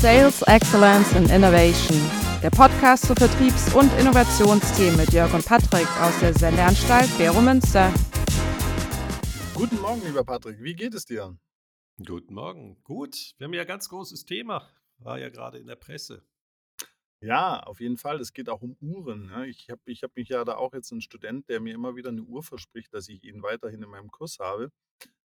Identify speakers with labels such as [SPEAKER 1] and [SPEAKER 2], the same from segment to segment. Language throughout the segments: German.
[SPEAKER 1] Sales Excellence and Innovation, der Podcast zu Vertriebs- und Innovationsthemen mit Jörg und Patrick aus der Sendeanstalt Bero Münster.
[SPEAKER 2] Guten Morgen, lieber Patrick. Wie geht es dir?
[SPEAKER 3] Guten Morgen. Gut. Wir haben ja ein ganz großes Thema. War ja gerade in der Presse.
[SPEAKER 2] Ja, auf jeden Fall. Es geht auch um Uhren. Ne? Ich habe ich hab mich ja da auch jetzt ein Student, der mir immer wieder eine Uhr verspricht, dass ich ihn weiterhin in meinem Kurs habe.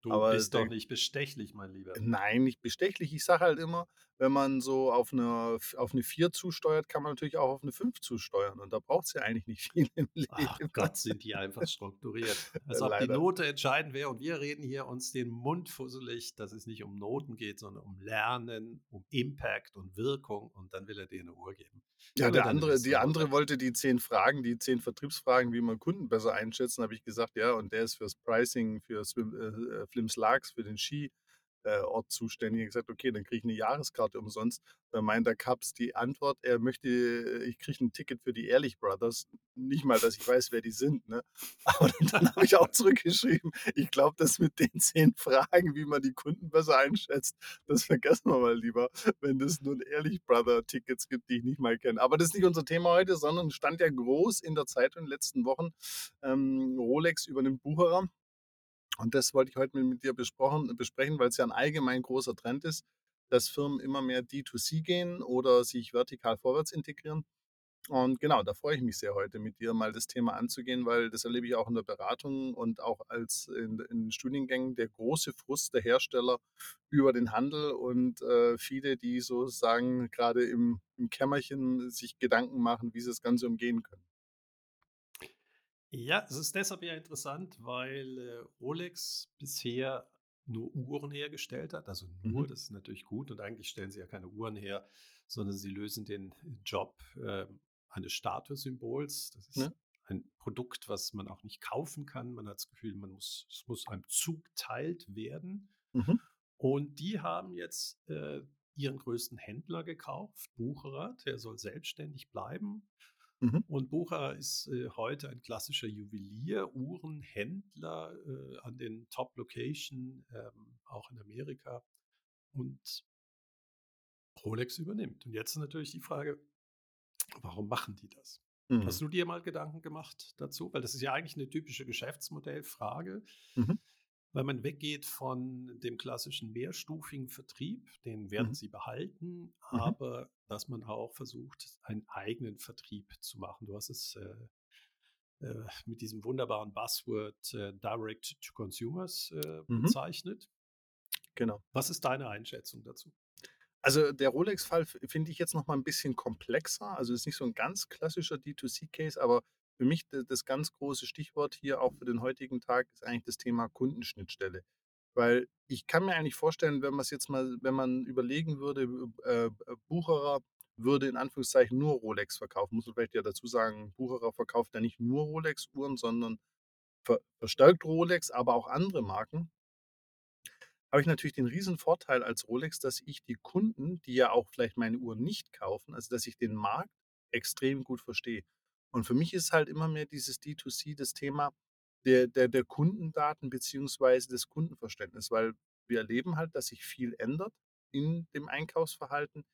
[SPEAKER 3] Du
[SPEAKER 2] Aber
[SPEAKER 3] bist doch
[SPEAKER 2] der,
[SPEAKER 3] nicht bestechlich, mein Lieber.
[SPEAKER 2] nein, nicht bestechlich. Ich sage halt immer, wenn man so auf eine, auf eine 4 zusteuert, kann man natürlich auch auf eine 5 zusteuern. Und da braucht es ja eigentlich nicht viel im
[SPEAKER 3] Ach
[SPEAKER 2] Leben.
[SPEAKER 3] Gott, sind die einfach strukturiert. Als ob die. Note entscheidend wäre. Und wir reden hier uns den Mund fusselig, dass es nicht um Noten geht, sondern um Lernen, um Impact und Wirkung. Und dann will er dir eine Uhr geben.
[SPEAKER 2] Ja,
[SPEAKER 3] Oder
[SPEAKER 2] der andere, die andere wollte die zehn Fragen, die zehn Vertriebsfragen, wie man Kunden besser einschätzen, habe ich gesagt, ja, und der ist fürs Pricing, für Swim, äh, äh, Flims Larks, für den Skiort zuständig. Ich habe gesagt, okay, dann kriege ich eine Jahreskarte umsonst. Da meint der Kaps die Antwort, er möchte, äh, ich kriege ein Ticket für die Ehrlich Brothers. Nicht mal, dass ich weiß, wer die sind, ne? Aber dann, dann habe ich auch zurückgeschrieben, ich glaube, das mit den zehn Fragen, wie man die Kunden besser einschätzt, das vergessen wir mal lieber, wenn es nur ein Ehrlich Brother Tickets gibt, die ich nicht mal kenne. Aber das ist nicht unser Thema heute, sondern stand ja groß in der Zeitung in den letzten Wochen. Ähm, Rolex übernimmt Bucherer. Und das wollte ich heute mit, mit dir besprochen, besprechen, weil es ja ein allgemein großer Trend ist, dass Firmen immer mehr D2C gehen oder sich vertikal vorwärts integrieren. Und genau, da freue ich mich sehr heute mit dir mal das Thema anzugehen, weil das erlebe ich auch in der Beratung und auch als in, in den Studiengängen der große Frust der Hersteller über den Handel und äh, viele, die sozusagen gerade im, im Kämmerchen sich Gedanken machen, wie sie das Ganze umgehen können.
[SPEAKER 3] Ja, es ist deshalb ja interessant, weil äh, Rolex bisher nur Uhren hergestellt hat. Also nur,
[SPEAKER 2] Mhm.
[SPEAKER 3] das ist natürlich gut. Und eigentlich stellen sie ja keine Uhren her, sondern sie lösen den Job äh, eines Statussymbols. Das ist
[SPEAKER 2] Ne?
[SPEAKER 3] ein Produkt, was man auch nicht kaufen kann. Man hat das Gefühl, man muss, es muss einem zugeteilt werden.
[SPEAKER 2] Mhm.
[SPEAKER 3] Und die haben jetzt äh, ihren größten Händler gekauft, Bucherer. Der soll selbstständig bleiben.
[SPEAKER 2] Mhm.
[SPEAKER 3] Und Bucher ist äh, heute ein klassischer Juwelier, Uhrenhändler äh, an den Top-Location, ähm, auch in Amerika. Und Rolex übernimmt. Und jetzt ist natürlich die Frage, warum machen die das?
[SPEAKER 2] Mhm.
[SPEAKER 3] Hast du dir mal Gedanken gemacht dazu? Weil das ist ja eigentlich eine typische Geschäftsmodellfrage,
[SPEAKER 2] Mhm.
[SPEAKER 3] Weil man weggeht von dem klassischen mehrstufigen Vertrieb, den werden
[SPEAKER 2] Mhm.
[SPEAKER 3] sie behalten,
[SPEAKER 2] Mhm.
[SPEAKER 3] aber dass man auch versucht, einen eigenen Vertrieb zu machen. Du hast es äh, äh, mit diesem wunderbaren Buzzword äh, Direct to Consumers äh,
[SPEAKER 2] Mhm.
[SPEAKER 3] bezeichnet.
[SPEAKER 2] Genau.
[SPEAKER 3] Was ist deine Einschätzung dazu?
[SPEAKER 2] Also der Rolex-Fall finde ich jetzt noch mal ein bisschen komplexer. Also ist nicht so ein ganz klassischer D2C-Case, aber für mich das ganz große Stichwort hier auch für den heutigen Tag ist eigentlich das Thema Kundenschnittstelle. Weil ich kann mir eigentlich vorstellen, wenn man es jetzt mal, wenn man überlegen würde, äh, äh, Bucherer würde in Anführungszeichen nur Rolex verkaufen, muss man vielleicht ja dazu sagen, Bucherer verkauft ja nicht nur Rolex-Uhren, sondern ver verstärkt Rolex, aber auch andere Marken habe ich natürlich den riesen Vorteil als Rolex, dass ich die Kunden, die ja auch vielleicht meine Uhr nicht kaufen, also dass ich den Markt extrem gut verstehe. Und für mich ist halt immer mehr dieses D2C das Thema der, der, der Kundendaten beziehungsweise des Kundenverständnisses, weil wir erleben halt, dass sich viel ändert in dem Einkaufsverhalten,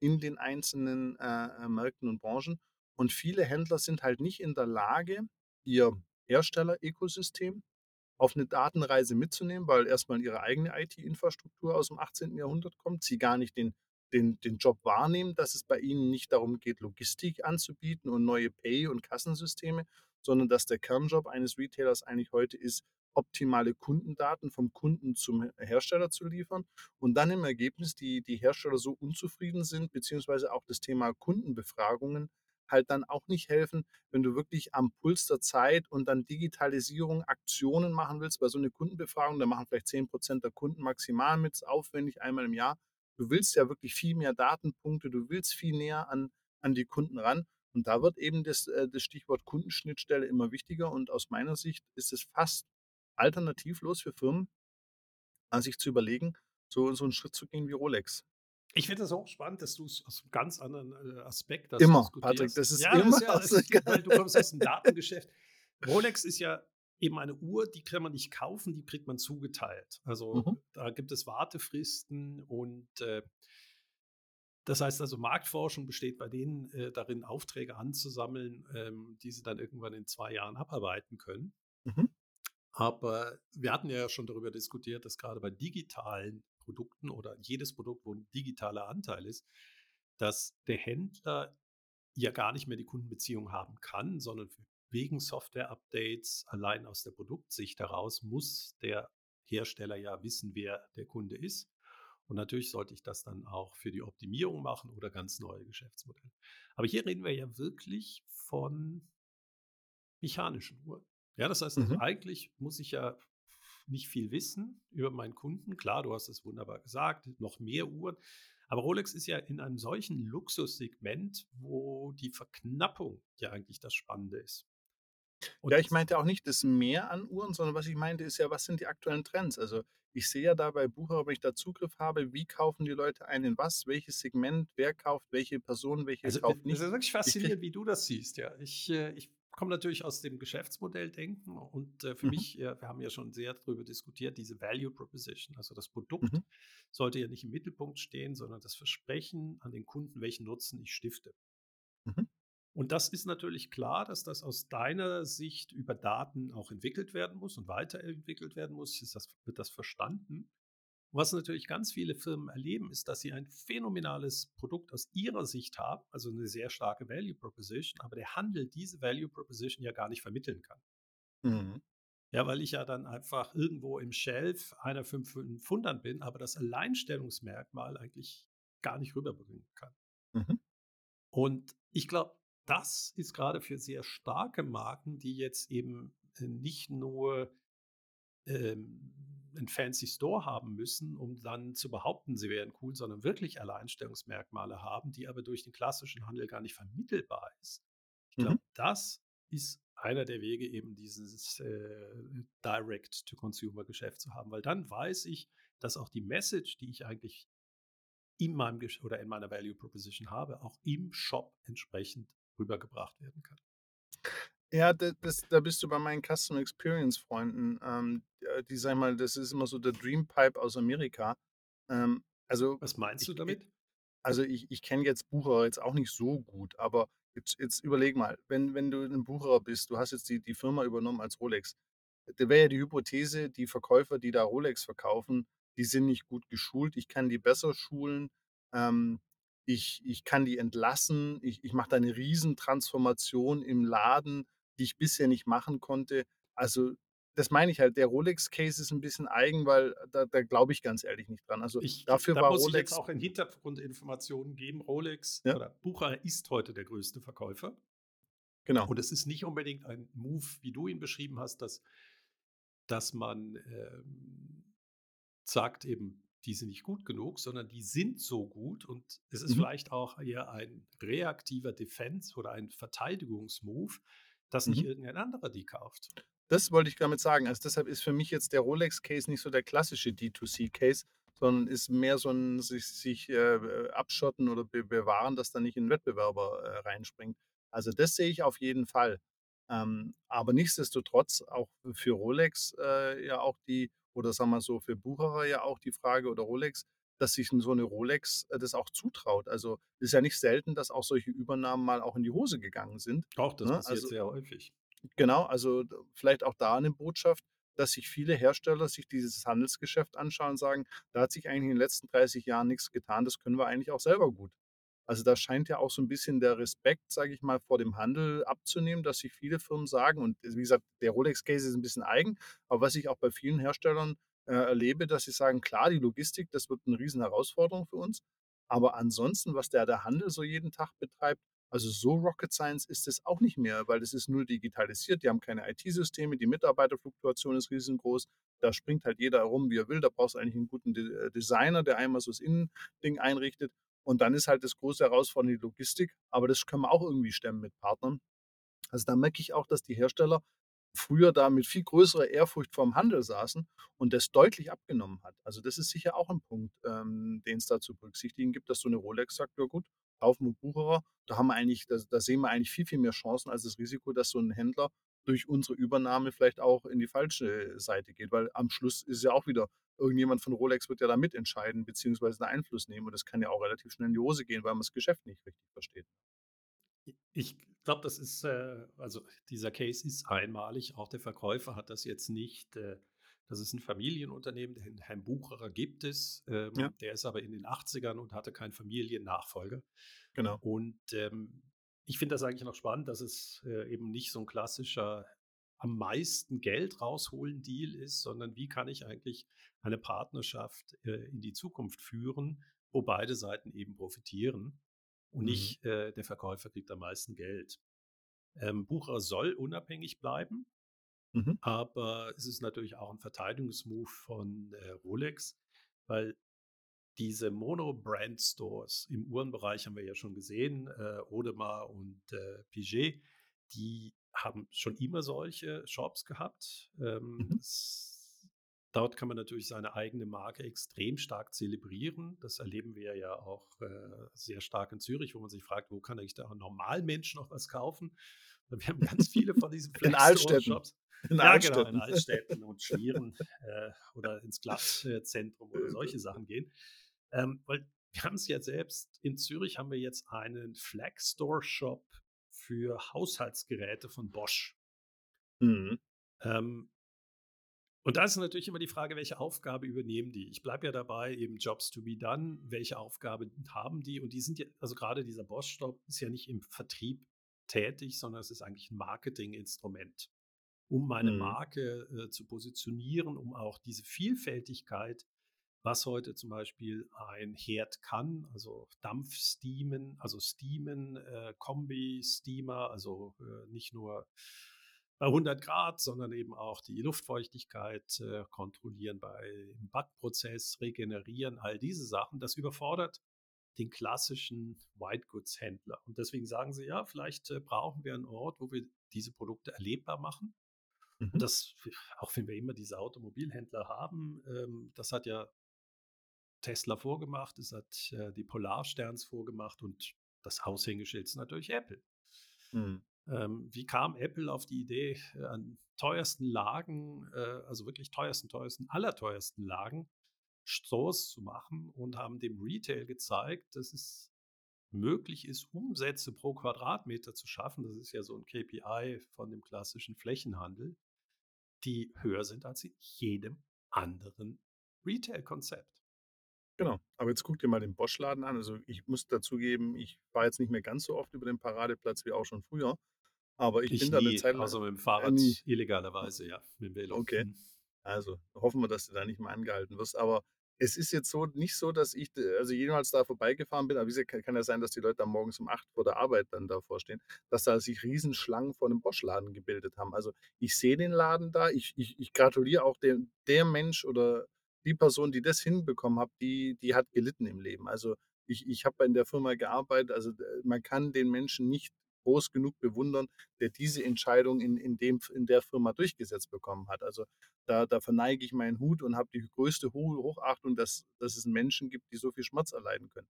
[SPEAKER 2] in den einzelnen äh, äh, Märkten und Branchen. Und viele Händler sind halt nicht in der Lage, ihr Hersteller-Ökosystem auf eine Datenreise mitzunehmen, weil erstmal ihre eigene IT-Infrastruktur aus dem 18. Jahrhundert kommt, sie gar nicht den, den, den Job wahrnehmen, dass es bei ihnen nicht darum geht, Logistik anzubieten und neue Pay- und Kassensysteme, sondern dass der Kernjob eines Retailers eigentlich heute ist, optimale Kundendaten vom Kunden zum Hersteller zu liefern und dann im Ergebnis die, die Hersteller so unzufrieden sind, beziehungsweise auch das Thema Kundenbefragungen halt dann auch nicht helfen, wenn du wirklich am Puls der Zeit und dann Digitalisierung, Aktionen machen willst, bei so einer Kundenbefragung, da machen vielleicht 10% der Kunden maximal mit, aufwendig einmal im Jahr. Du willst ja wirklich viel mehr Datenpunkte, du willst viel näher an, an die Kunden ran. Und da wird eben das, äh, das Stichwort Kundenschnittstelle immer wichtiger. Und aus meiner Sicht ist es fast alternativlos für Firmen, an sich zu überlegen, so, so einen Schritt zu gehen wie Rolex.
[SPEAKER 3] Ich finde es auch spannend, dass du es aus einem ganz anderen äh, Aspekt das
[SPEAKER 2] Immer. Patrick, das ist
[SPEAKER 3] ja,
[SPEAKER 2] immer
[SPEAKER 3] Das ist ja, das ist, weil du kommst aus dem Datengeschäft. Rolex ist ja eben eine Uhr, die kann man nicht kaufen, die kriegt man zugeteilt. Also
[SPEAKER 2] Mhm.
[SPEAKER 3] da gibt es Wartefristen und äh, Das heißt also, Marktforschung besteht bei denen äh, darin, Aufträge anzusammeln, ähm, die sie dann irgendwann in zwei Jahren abarbeiten können.
[SPEAKER 2] Mhm.
[SPEAKER 3] Aber wir hatten ja schon darüber diskutiert, dass gerade bei digitalen Produkten oder jedes Produkt, wo ein digitaler Anteil ist, dass der Händler ja gar nicht mehr die Kundenbeziehung haben kann, sondern wegen Software-Updates allein aus der Produktsicht heraus muss der Hersteller ja wissen, wer der Kunde ist. Und natürlich sollte ich das dann auch für die Optimierung machen oder ganz neue Geschäftsmodelle. Aber hier reden wir ja wirklich von mechanischen Uhren. Ja, das heißt, also
[SPEAKER 2] Mhm.
[SPEAKER 3] eigentlich muss ich ja nicht viel wissen über meinen Kunden. Klar, du hast es wunderbar gesagt, noch mehr Uhren. Aber Rolex ist ja in einem solchen Luxussegment, wo die Verknappung ja eigentlich das Spannende ist. Und
[SPEAKER 2] Ja, ich meinte auch nicht das Mehr an Uhren, sondern was ich meinte, ist ja, was sind die aktuellen Trends? Also ich sehe ja da bei Bucher, wenn ich da Zugriff habe, wie kaufen die Leute ein in was, welches Segment, wer kauft, welche Person, welche
[SPEAKER 3] Also,
[SPEAKER 2] kauft
[SPEAKER 3] das
[SPEAKER 2] nicht.
[SPEAKER 3] ist wirklich faszinierend, wie du das siehst, ja. Ich, äh, ich komme natürlich aus dem Geschäftsmodelldenken und äh, für
[SPEAKER 2] mhm,
[SPEAKER 3] mich, äh, wir haben ja schon sehr darüber diskutiert, diese Value Proposition, also das Produkt
[SPEAKER 2] mhm,
[SPEAKER 3] sollte ja nicht im Mittelpunkt stehen, sondern das Versprechen an den Kunden, welchen Nutzen ich stifte.
[SPEAKER 2] mhm,
[SPEAKER 3] Und das ist natürlich klar, dass das aus deiner Sicht über Daten auch entwickelt werden muss und weiterentwickelt werden muss. Ist das, wird das verstanden? Was natürlich ganz viele Firmen erleben, ist, dass sie ein phänomenales Produkt aus ihrer Sicht haben, also eine sehr starke Value Proposition, aber der Handel diese Value Proposition ja gar nicht vermitteln kann.
[SPEAKER 2] mhm,
[SPEAKER 3] Ja, weil ich ja dann einfach irgendwo im Shelf einer 500 bin, aber das Alleinstellungsmerkmal eigentlich gar nicht rüberbringen kann.
[SPEAKER 2] mhm,
[SPEAKER 3] Und ich glaube, das ist gerade für sehr starke Marken, die jetzt eben äh, nicht nur ähm, einen fancy Store haben müssen, um dann zu behaupten, sie wären cool, sondern wirklich Alleinstellungsmerkmale haben, die aber durch den klassischen Handel gar nicht vermittelbar ist. Ich
[SPEAKER 2] mhm.
[SPEAKER 3] glaube, das ist einer der Wege, eben dieses äh, Direct-to-Consumer-Geschäft zu haben, weil dann weiß ich, dass auch die Message, die ich eigentlich in meinem Gesch oder in meiner Value Proposition habe, auch im Shop entsprechend rübergebracht werden kann.
[SPEAKER 2] Ja, da, das, da bist du bei meinen Customer Experience Freunden. Ähm, äh, die sagen mal, das ist immer so der Dream Pipe aus Amerika. Ähm, also
[SPEAKER 3] Was meinst
[SPEAKER 2] ich,
[SPEAKER 3] du damit?
[SPEAKER 2] also ich, ich kenne jetzt Bucherer jetzt auch nicht so gut, aber jetzt, jetzt überleg mal, wenn, wenn du ein Bucherer bist, du hast jetzt die, die Firma übernommen als Rolex, da wäre ja die Hypothese, die Verkäufer, die da Rolex verkaufen, die sind nicht gut geschult, ich kann die besser schulen, ähm, ich, ich kann die entlassen, ich, ich mache da eine Riesentransformation im Laden, die ich bisher nicht machen konnte. Also das meine ich halt, der Rolex-Case ist ein bisschen eigen, weil da, da glaube ich ganz ehrlich nicht dran. Also
[SPEAKER 3] Ich,
[SPEAKER 2] dafür
[SPEAKER 3] da
[SPEAKER 2] war
[SPEAKER 3] muss ich jetzt
[SPEAKER 2] Rolex,
[SPEAKER 3] auch in Hintergrundinformationen geben. Rolex
[SPEAKER 2] ja,
[SPEAKER 3] oder Bucher ist heute der größte Verkäufer.
[SPEAKER 2] genau.
[SPEAKER 3] Und es ist nicht unbedingt ein Move, wie du ihn beschrieben hast, dass, dass man ähm, sagt eben, die sind nicht gut genug, sondern die sind so gut und es ist
[SPEAKER 2] Mhm.
[SPEAKER 3] vielleicht auch eher ein reaktiver Defense oder ein Verteidigungsmove, dass nicht
[SPEAKER 2] Mhm.
[SPEAKER 3] irgendein anderer die kauft.
[SPEAKER 2] Das wollte ich damit sagen. Also deshalb ist für mich jetzt der Rolex-Case nicht so der klassische D2C-Case, sondern ist mehr so ein sich, sich äh, abschotten oder be bewahren, dass da nicht ein Wettbewerber äh, reinspringt. Also das sehe ich auf jeden Fall. Ähm, aber nichtsdestotrotz auch für Rolex äh, ja auch die, oder sagen wir so, für Bucherer ja auch die Frage oder Rolex, dass sich so eine Rolex äh, das auch zutraut. Also es ist ja nicht selten, dass auch solche Übernahmen mal auch in die Hose gegangen sind.
[SPEAKER 3] Auch das
[SPEAKER 2] Ne?
[SPEAKER 3] passiert
[SPEAKER 2] Also
[SPEAKER 3] sehr häufig.
[SPEAKER 2] Genau, also vielleicht auch da eine Botschaft, dass sich viele Hersteller sich dieses Handelsgeschäft anschauen und sagen: „Da hat sich eigentlich in den letzten 30 Jahren nichts getan, das können wir eigentlich auch selber gut.“ Also, da scheint ja auch so ein bisschen der Respekt, sage ich mal, vor dem Handel abzunehmen, dass sich viele Firmen sagen und wie gesagt, der Rolex-Case ist ein bisschen eigen, aber was ich auch bei vielen Herstellern, äh, erlebe, dass sie sagen: „Klar, die Logistik, das wird 'ne Riesenherausforderung für uns, aber ansonsten, was der der Handel so jeden Tag betreibt, also so Rocket Science ist es auch nicht mehr, weil es ist null digitalisiert. Die haben keine IT-Systeme, die Mitarbeiterfluktuation ist riesengroß. Da springt halt jeder rum, wie er will. Da brauchst du eigentlich einen guten De äh, Designer, der einmal so das Innending einrichtet. Und dann ist halt das große Herausforderung die Logistik. Aber das können wir auch irgendwie stemmen mit Partnern. Also da merke ich auch, dass die Hersteller früher da mit viel größerer Ehrfurcht vorm Handel saßen und das deutlich abgenommen hat. Also das ist sicher auch ein Punkt, ähm, den es da zu berücksichtigen gibt, dass so eine Rolex sagt, ja gut, kaufen wir Bucherer, da haben wir eigentlich, da, da sehen wir eigentlich viel, viel mehr Chancen als das Risiko, dass so ein Händler durch unsere Übernahme vielleicht auch in die falsche Seite geht, weil am Schluss ist ja auch wieder irgendjemand von Rolex wird ja da mitentscheiden, beziehungsweise einen Einfluss nehmen. Und das kann ja auch relativ schnell in die Hose gehen, weil man das Geschäft nicht richtig versteht.
[SPEAKER 3] Ich glaube, das ist, äh, also dieser Case ist einmalig. Auch der Verkäufer hat das jetzt nicht. Äh, das ist ein Familienunternehmen, den Herrn Bucherer gibt es. Ähm, ja. Der ist aber in den 80ern und hatte keinen Familiennachfolger.
[SPEAKER 2] Genau.
[SPEAKER 3] Und ähm, ich finde das eigentlich noch spannend, dass es äh, eben nicht so ein klassischer am meisten Geld rausholen Deal ist, sondern wie kann ich eigentlich eine Partnerschaft äh, in die Zukunft führen, wo beide Seiten eben profitieren und mhm. nicht äh, der Verkäufer kriegt am meisten Geld. Ähm, Bucher soll unabhängig bleiben, mhm. aber es ist natürlich auch ein Verteidigungsmove von äh, Rolex, weil diese Mono-Brand-Stores im Uhrenbereich haben wir ja schon gesehen, äh, Audemars und äh, Piaget, die haben schon immer solche Shops gehabt. Ähm, mhm. es, dort kann man natürlich seine eigene Marke extrem stark zelebrieren. Das erleben wir ja auch äh, sehr stark in Zürich, wo man sich fragt, wo kann eigentlich der Normalmensch noch was kaufen? Wir haben ganz viele von diesen
[SPEAKER 2] in Altstädten. Shops.
[SPEAKER 3] In ja, Altstädten. genau, in Altstädten und Schmieren äh, oder ins Glattzentrum oder solche Sachen gehen. Ähm, weil wir haben es ja selbst, in Zürich haben wir jetzt einen Flag Store Shop für Haushaltsgeräte von Bosch. Mhm. Ähm, und da ist natürlich immer die Frage, welche Aufgabe übernehmen die? Ich bleibe ja dabei, eben Jobs to be done, welche Aufgabe haben die? Und die sind ja, also gerade dieser Bosch-Stop ist ja nicht im Vertrieb tätig, sondern es ist eigentlich ein Marketinginstrument, um meine mhm. Marke äh, zu positionieren, um auch diese Vielfältigkeit was heute zum Beispiel ein Herd kann, also Dampfsteamen, also Steamen, äh, Kombi-Steamer, also äh, nicht nur bei 100 Grad, sondern eben auch die Luftfeuchtigkeit äh, kontrollieren beim Backprozess, regenerieren, all diese Sachen. Das überfordert den klassischen White Goods Händler. Und deswegen sagen sie, ja, vielleicht äh, brauchen wir einen Ort, wo wir diese Produkte erlebbar machen. Mhm. Und das, auch wenn wir immer diese Automobilhändler haben, ähm, das hat ja Tesla vorgemacht, es hat äh, die Polarsterns vorgemacht und das Aushängeschild ist natürlich Apple. Mhm. Ähm, wie kam Apple auf die Idee, äh, an teuersten Lagen, äh, also wirklich teuersten, teuersten, allerteuersten Lagen, Stores zu machen und haben dem Retail gezeigt, dass es möglich ist, Umsätze pro Quadratmeter zu schaffen. Das ist ja so ein KPI von dem klassischen Flächenhandel, die höher sind als in jedem anderen Retail-Konzept.
[SPEAKER 2] Genau. Aber jetzt guck dir mal den Bosch-Laden an. Also ich muss dazugeben, ich war jetzt nicht mehr ganz so oft über den Paradeplatz wie auch schon früher. Aber ich, ich bin da eine Zeit
[SPEAKER 3] lang. Also mit dem Fahrrad nie. illegalerweise, ja. Mit dem
[SPEAKER 2] Velo. Okay. Mhm. Also hoffen wir, dass du da nicht mehr angehalten wirst. Aber es ist jetzt so nicht so, dass ich also jemals da vorbeigefahren bin, aber wie gesagt, kann ja sein, dass die Leute da morgens um 8 vor der Arbeit dann davor stehen, dass da sich Riesenschlangen vor einem Bosch-Laden gebildet haben. Also ich sehe den Laden da, ich, ich, ich gratuliere auch dem, der Mensch oder die Person, die das hinbekommen hat, die, die hat gelitten im Leben. Also ich, ich habe in der Firma gearbeitet, also man kann den Menschen nicht groß genug bewundern, der diese Entscheidung in, in, dem, in der Firma durchgesetzt bekommen hat. Also da, da verneige ich meinen Hut und habe die größte Hochachtung, dass, dass es Menschen gibt, die so viel Schmerz erleiden können.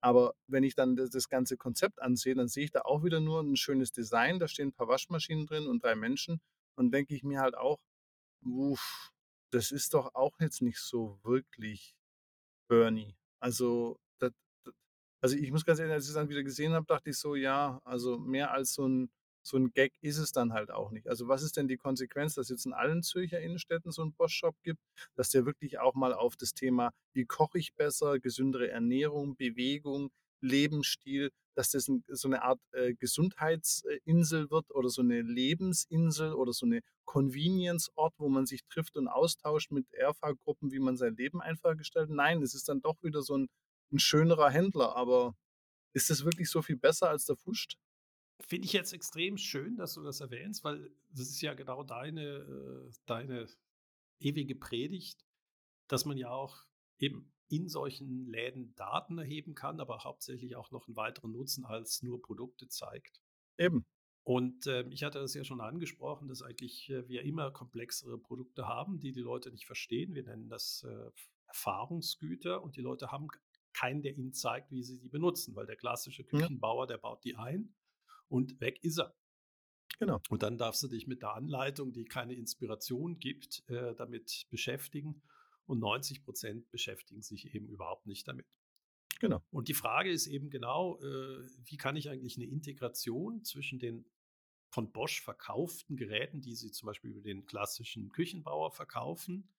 [SPEAKER 2] Aber wenn ich dann das, das ganze Konzept ansehe, dann sehe ich da auch wieder nur ein schönes Design, da stehen ein paar Waschmaschinen drin und drei Menschen und denke ich mir halt auch, uff, das ist doch auch jetzt nicht so wirklich Bernie. Also, das, also ich muss ganz ehrlich, als ich es dann wieder gesehen habe, dachte ich so, ja, also mehr als so ein, so ein Gag ist es dann halt auch nicht. Also was ist denn die Konsequenz, dass jetzt in allen Zürcher Innenstädten so einen Bosch-Shop gibt, dass der wirklich auch mal auf das Thema, wie koche ich besser, gesündere Ernährung, Bewegung, Lebensstil, dass das so eine Art äh, Gesundheitsinsel wird oder so eine Lebensinsel oder so eine Convenience-Ort, wo man sich trifft und austauscht mit Erfahrgruppen, wie man sein Leben einfach gestaltet. Nein, es ist dann doch wieder so ein, ein schönerer Händler, aber ist das wirklich so viel besser als der Fuscht?
[SPEAKER 3] Finde ich jetzt extrem schön, dass du das erwähnst, weil das ist ja genau deine, äh, deine ewige Predigt, dass man ja auch eben in solchen Läden Daten erheben kann, aber hauptsächlich auch noch einen weiteren Nutzen als nur Produkte zeigt.
[SPEAKER 2] Eben.
[SPEAKER 3] Und äh, ich hatte das ja schon angesprochen, dass eigentlich äh, wir immer komplexere Produkte haben, die die Leute nicht verstehen. Wir nennen das äh, Erfahrungsgüter und die Leute haben keinen, der ihnen zeigt, wie sie sie benutzen, weil der klassische Küchenbauer, der baut die ein und weg ist er.
[SPEAKER 2] Genau.
[SPEAKER 3] Und dann darfst du dich mit der Anleitung, die keine Inspiration gibt, äh, damit beschäftigen. Und 90 Prozent beschäftigen sich eben überhaupt nicht damit.
[SPEAKER 2] Genau.
[SPEAKER 3] Und die Frage ist eben genau, äh, wie kann ich eigentlich eine Integration zwischen den von Bosch verkauften Geräten, die Sie zum Beispiel über den klassischen Küchenbauer verkaufen,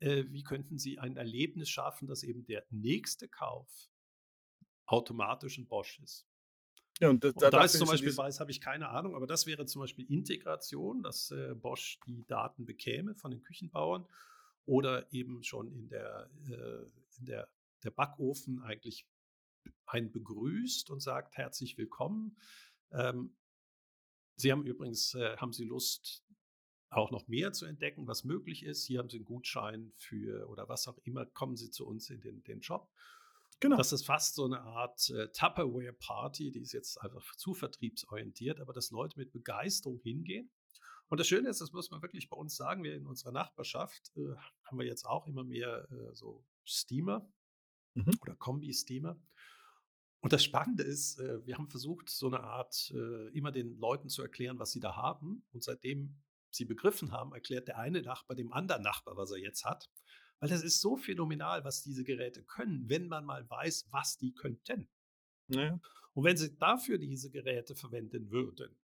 [SPEAKER 3] äh, wie könnten Sie ein Erlebnis schaffen, dass eben der nächste Kauf automatisch ein Bosch ist?
[SPEAKER 2] Ja, und, da,
[SPEAKER 3] Und da
[SPEAKER 2] dafür
[SPEAKER 3] ist zum Beispiel, weiß, habe ich keine Ahnung, aber das wäre zum Beispiel Integration, dass äh, Bosch die Daten bekäme von den Küchenbauern oder eben schon in der, äh, in der, der Backofen eigentlich einen begrüßt und sagt herzlich willkommen. Ähm, Sie haben übrigens, äh, haben Sie Lust, auch noch mehr zu entdecken, was möglich ist. Hier haben Sie einen Gutschein für oder was auch immer, kommen Sie zu uns in den, den Shop.
[SPEAKER 2] Genau.
[SPEAKER 3] Das ist fast so eine Art äh, Tupperware-Party, die ist jetzt einfach zu vertriebsorientiert, aber dass Leute mit Begeisterung hingehen. Und das Schöne ist, das muss man wirklich bei uns sagen, wir in unserer Nachbarschaft äh, haben wir jetzt auch immer mehr äh, so Steamer
[SPEAKER 2] Mhm.
[SPEAKER 3] oder Kombi-Steamer. Und das Spannende ist, äh, wir haben versucht, so eine Art, äh, immer den Leuten zu erklären, was sie da haben. Und seitdem sie begriffen haben, erklärt der eine Nachbar dem anderen Nachbar, was er jetzt hat. Weil das ist so phänomenal, was diese Geräte können, wenn man mal weiß, was die könnten.
[SPEAKER 2] Ja,
[SPEAKER 3] Und wenn sie dafür diese Geräte verwenden würden,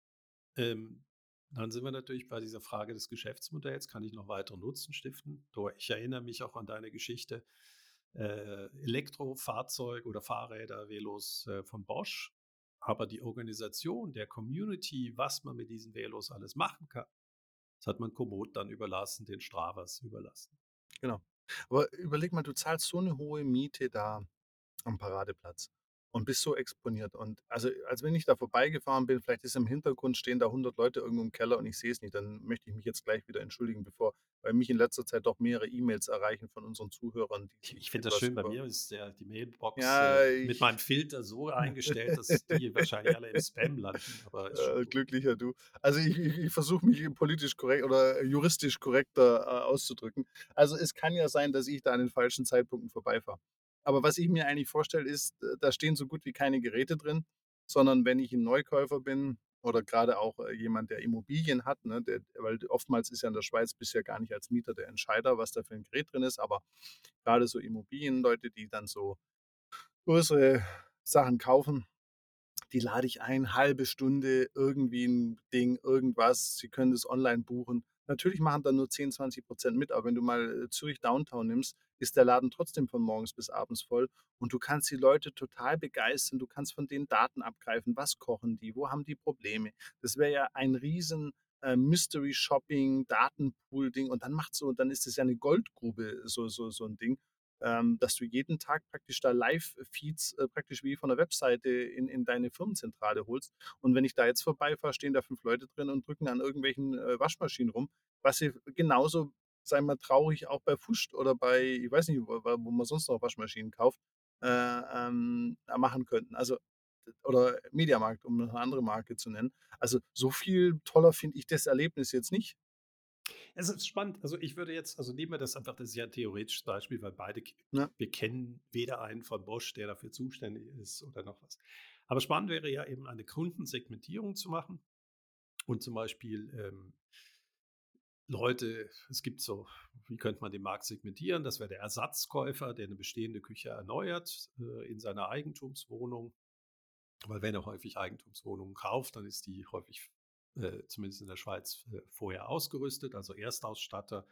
[SPEAKER 3] ähm, dann sind wir natürlich bei dieser Frage des Geschäftsmodells. Kann ich noch weitere Nutzen stiften? Ich erinnere mich auch an deine Geschichte. Äh, Elektrofahrzeug oder Fahrräder, Velos äh, von Bosch. Aber die Organisation der Community, was man mit diesen Velos alles machen kann, das hat man Komoot dann überlassen, den Stravas überlassen.
[SPEAKER 2] genau. Aber überleg mal, du zahlst so eine hohe Miete da am Paradeplatz und bist so exponiert. Und also, als wenn ich da vorbeigefahren bin, vielleicht ist im Hintergrund stehen da 100 Leute irgendwo im Keller und ich sehe es nicht, dann möchte ich mich jetzt gleich wieder entschuldigen, bevor, weil mich in letzter Zeit doch mehrere E-Mails erreichen von unseren Zuhörern. Die
[SPEAKER 3] Ich, ich finde das schön, bei mir ist der, die Mailbox
[SPEAKER 2] Ja,
[SPEAKER 3] äh, mit meinem Filter so eingestellt, dass die wahrscheinlich alle im Spam landen. Aber
[SPEAKER 2] Äh, glücklicher du. Also ich, ich, ich versuche mich politisch korrekt oder juristisch korrekter äh, auszudrücken. Also es kann ja sein, dass ich da an den falschen Zeitpunkten vorbeifahre. Aber was ich mir eigentlich vorstelle, ist, äh, da stehen so gut wie keine Geräte drin, sondern wenn ich ein Neukäufer bin oder gerade auch äh, jemand, der Immobilien hat, ne, der, weil oftmals ist ja in der Schweiz bisher gar nicht als Mieter der Entscheider, was da für ein Gerät drin ist, aber gerade so Immobilienleute, die dann so größere Sachen kaufen, die lade ich ein, halbe Stunde, irgendwie ein Ding, irgendwas. Sie können das online buchen. Natürlich machen da nur 10, 20 Prozent mit, aber wenn du mal äh, Zürich Downtown nimmst, ist der Laden trotzdem von morgens bis abends voll und du kannst die Leute total begeistern. Du kannst von denen Daten abgreifen. Was kochen die? Wo haben die Probleme? Das wäre ja ein riesen äh, Mystery Shopping, Datenpool-Ding und dann macht so, dann ist es ja eine Goldgrube, so, so, so ein Ding ähm, dass du jeden Tag praktisch da Live-Feeds äh, praktisch wie von der Webseite in, in deine Firmenzentrale holst. Und wenn ich da jetzt vorbeifahre, stehen da fünf Leute drin und drücken an irgendwelchen äh, Waschmaschinen rum, was sie genauso, sei mal traurig, auch bei Fuscht oder bei, ich weiß nicht, wo, wo man sonst noch Waschmaschinen kauft, äh, ähm, machen könnten. Also oder Mediamarkt, um eine andere Marke zu nennen. Also so viel toller finde ich das Erlebnis jetzt nicht.
[SPEAKER 3] Es ist spannend. Also ich würde jetzt, also nehmen wir das einfach, das ist ja ein theoretisches Beispiel, weil beide,
[SPEAKER 2] Ja.
[SPEAKER 3] wir kennen weder einen von Bosch, der dafür zuständig ist oder noch was. Aber spannend wäre ja eben eine Kundensegmentierung zu machen und zum Beispiel ähm, Leute, es gibt so, wie könnte man den Markt segmentieren? Das wäre der Ersatzkäufer, der eine bestehende Küche erneuert äh, in seiner Eigentumswohnung. Weil wenn er häufig Eigentumswohnungen kauft, dann ist die häufig, äh, zumindest in der Schweiz, äh, vorher ausgerüstet, also Erstausstatter.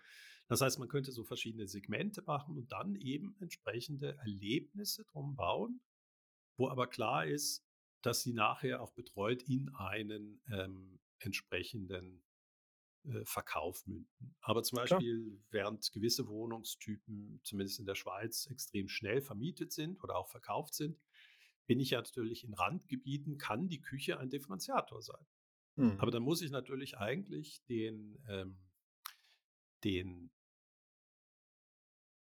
[SPEAKER 3] Das heißt, man könnte so verschiedene Segmente machen und dann eben entsprechende Erlebnisse drum bauen, wo aber klar ist, dass sie nachher auch betreut in einen ähm, entsprechenden äh, Verkauf münden. Aber zum
[SPEAKER 2] Klar.
[SPEAKER 3] Beispiel, während gewisse Wohnungstypen, zumindest in der Schweiz, extrem schnell vermietet sind oder auch verkauft sind, bin ich ja natürlich in Randgebieten, kann die Küche ein Differenziator sein.
[SPEAKER 2] Hm.
[SPEAKER 3] Aber dann muss ich natürlich eigentlich den, ähm, den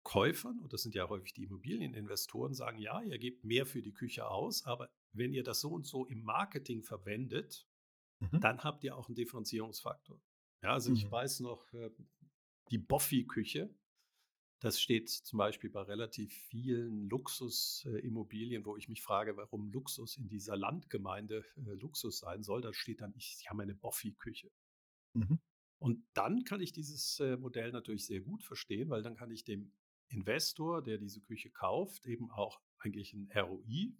[SPEAKER 3] Käufern, und das sind ja häufig die Immobilieninvestoren, sagen, ja, ihr gebt mehr für die Küche aus, aber wenn ihr das so und so im Marketing verwendet,
[SPEAKER 2] Mhm.
[SPEAKER 3] dann habt ihr auch einen Differenzierungsfaktor. Ja, also ich
[SPEAKER 2] Mhm.
[SPEAKER 3] weiß noch, äh, die Boffi-Küche, das steht zum Beispiel bei relativ vielen Luxusimmobilien, wo ich mich frage, warum Luxus in dieser Landgemeinde äh, Luxus sein soll. Da steht dann, ich, sie haben eine Boffi-Küche.
[SPEAKER 2] Mhm.
[SPEAKER 3] Und dann kann ich dieses äh, Modell natürlich sehr gut verstehen, weil dann kann ich dem Investor, der diese Küche kauft, eben auch eigentlich ein ROI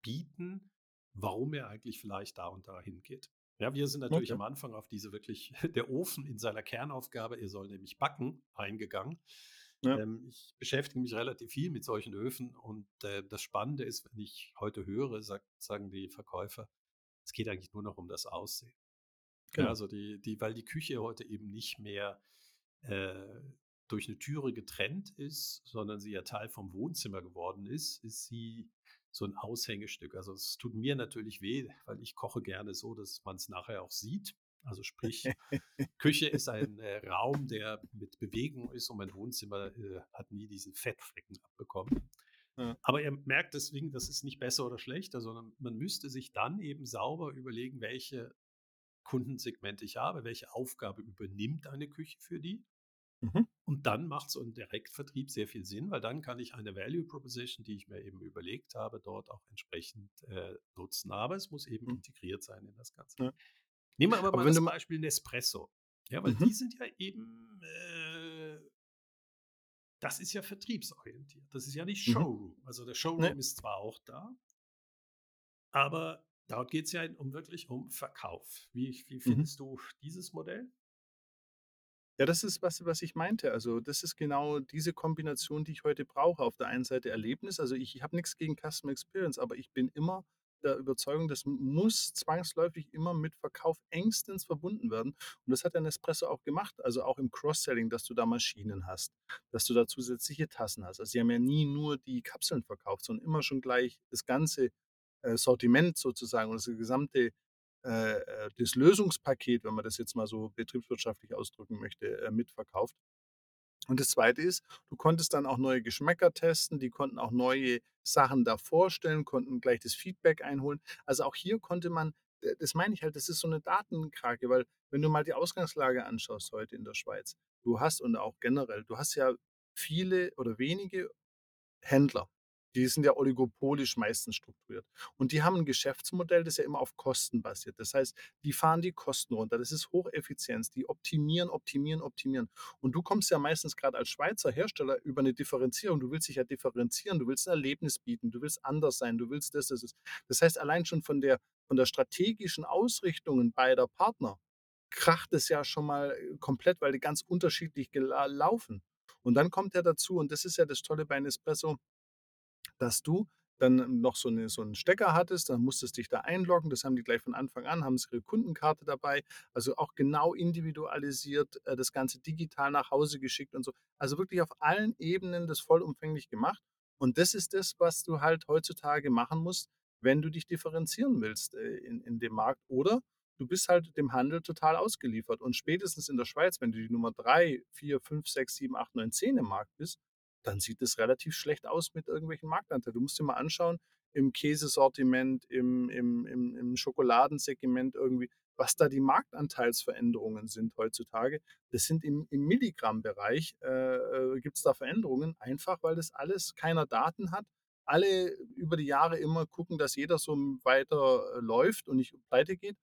[SPEAKER 3] bieten, warum er eigentlich vielleicht da und da hingeht. Ja, wir sind natürlich
[SPEAKER 2] Okay.
[SPEAKER 3] am Anfang auf diese wirklich, der Ofen in seiner Kernaufgabe, er soll nämlich backen, eingegangen.
[SPEAKER 2] Ja.
[SPEAKER 3] Ähm, ich beschäftige mich relativ viel mit solchen Öfen und äh, das Spannende ist, wenn ich heute höre, sagt, sagen die Verkäufer, es geht eigentlich nur noch um das Aussehen. Ja,
[SPEAKER 2] Genau.
[SPEAKER 3] also die, die, weil die Küche heute eben nicht mehr äh, durch eine Türe getrennt ist, sondern sie ja Teil vom Wohnzimmer geworden ist, ist sie so ein Aushängestück. Also es tut mir natürlich weh, weil ich koche gerne so, dass man es nachher auch sieht. Also sprich, Küche ist ein äh, Raum, der mit Bewegung ist und mein Wohnzimmer äh, hat nie diesen Fettflecken abbekommen.
[SPEAKER 2] Ja.
[SPEAKER 3] Aber ihr merkt deswegen, das ist nicht besser oder schlechter, sondern man müsste sich dann eben sauber überlegen, welche Kundensegmente ich habe, welche Aufgabe übernimmt eine Küche für die.
[SPEAKER 2] Mhm.
[SPEAKER 3] Und dann macht so ein Direktvertrieb sehr viel Sinn, weil dann kann ich eine Value Proposition, die ich mir eben überlegt habe, dort auch entsprechend äh, nutzen. Aber es muss eben
[SPEAKER 2] Mhm.
[SPEAKER 3] integriert sein in das Ganze.
[SPEAKER 2] Ja.
[SPEAKER 3] Nehmen wir aber,
[SPEAKER 2] Aber
[SPEAKER 3] mal das Beispiel Nespresso. Ja, weil
[SPEAKER 2] Mhm.
[SPEAKER 3] die sind ja eben, äh, das ist ja vertriebsorientiert. Das ist ja nicht
[SPEAKER 2] Mhm.
[SPEAKER 3] Showroom. Also der Showroom
[SPEAKER 2] Nee.
[SPEAKER 3] ist zwar auch da, aber dort geht es ja um wirklich um Verkauf. Wie, wie
[SPEAKER 2] Mhm.
[SPEAKER 3] findest du dieses Modell?
[SPEAKER 2] Ja, das ist was, was ich meinte. Also das ist genau diese Kombination, die ich heute brauche. Auf der einen Seite Erlebnis. Also ich, ich habe nichts gegen Customer Experience, aber ich bin immer der Überzeugung, das muss zwangsläufig immer mit Verkauf engstens verbunden werden. Und das hat der Nespresso auch gemacht. Also auch im Cross-Selling, dass du da Maschinen hast, dass du da zusätzliche Tassen hast. Also sie haben ja nie nur die Kapseln verkauft, sondern immer schon gleich das ganze äh, Sortiment sozusagen und das gesamte äh, äh, das Lösungspaket, wenn man das jetzt mal so betriebswirtschaftlich ausdrücken möchte, äh, mitverkauft. Und das Zweite ist, du konntest dann auch neue Geschmäcker testen, die konnten auch neue Sachen da vorstellen, konnten gleich das Feedback einholen. Also auch hier konnte man, das meine ich halt, das ist so eine Datenkrake, weil wenn du mal die Ausgangslage anschaust heute in der Schweiz, du hast und auch generell, du hast ja viele oder wenige Händler. Die sind ja oligopolisch meistens strukturiert. Und die haben ein Geschäftsmodell, das ja immer auf Kosten basiert. Das heißt, die fahren die Kosten runter. Das ist Hocheffizienz. Die optimieren, optimieren, optimieren. Und du kommst ja meistens gerade als Schweizer Hersteller über eine Differenzierung. Du willst dich ja differenzieren. Du willst ein Erlebnis bieten. Du willst anders sein. Du willst das, das, das. Das heißt, allein schon von der, von der strategischen Ausrichtungen beider Partner kracht es ja schon mal äh, komplett, weil die ganz unterschiedlich laufen. Und dann kommt ja dazu, und das ist ja das Tolle bei Nespresso, dass du dann noch so, eine, so einen Stecker hattest, dann musstest dich da einloggen, das haben die gleich von Anfang an, haben sie ihre Kundenkarte dabei, also auch genau individualisiert, äh, das Ganze digital nach Hause geschickt und so. Also wirklich auf allen Ebenen das vollumfänglich gemacht. Und das ist das, was du halt heutzutage machen musst, wenn du dich differenzieren willst äh, in, in dem Markt. Oder du bist halt dem Handel total ausgeliefert. Und spätestens in der Schweiz, wenn du die Nummer 3, 4, 5, 6, 7, 8, 9, 10 im Markt bist, dann sieht es relativ schlecht aus mit irgendwelchen Marktanteilen. Du musst dir mal anschauen, im Käsesortiment, im, im, im, im Schokoladensegment irgendwie, was da die Marktanteilsveränderungen sind heutzutage. Das sind im, im Milligrammbereich, äh, äh, gibt es da Veränderungen, einfach weil das alles keiner Daten hat. Alle über die Jahre immer gucken, dass jeder so weiter äh, läuft und nicht pleite geht.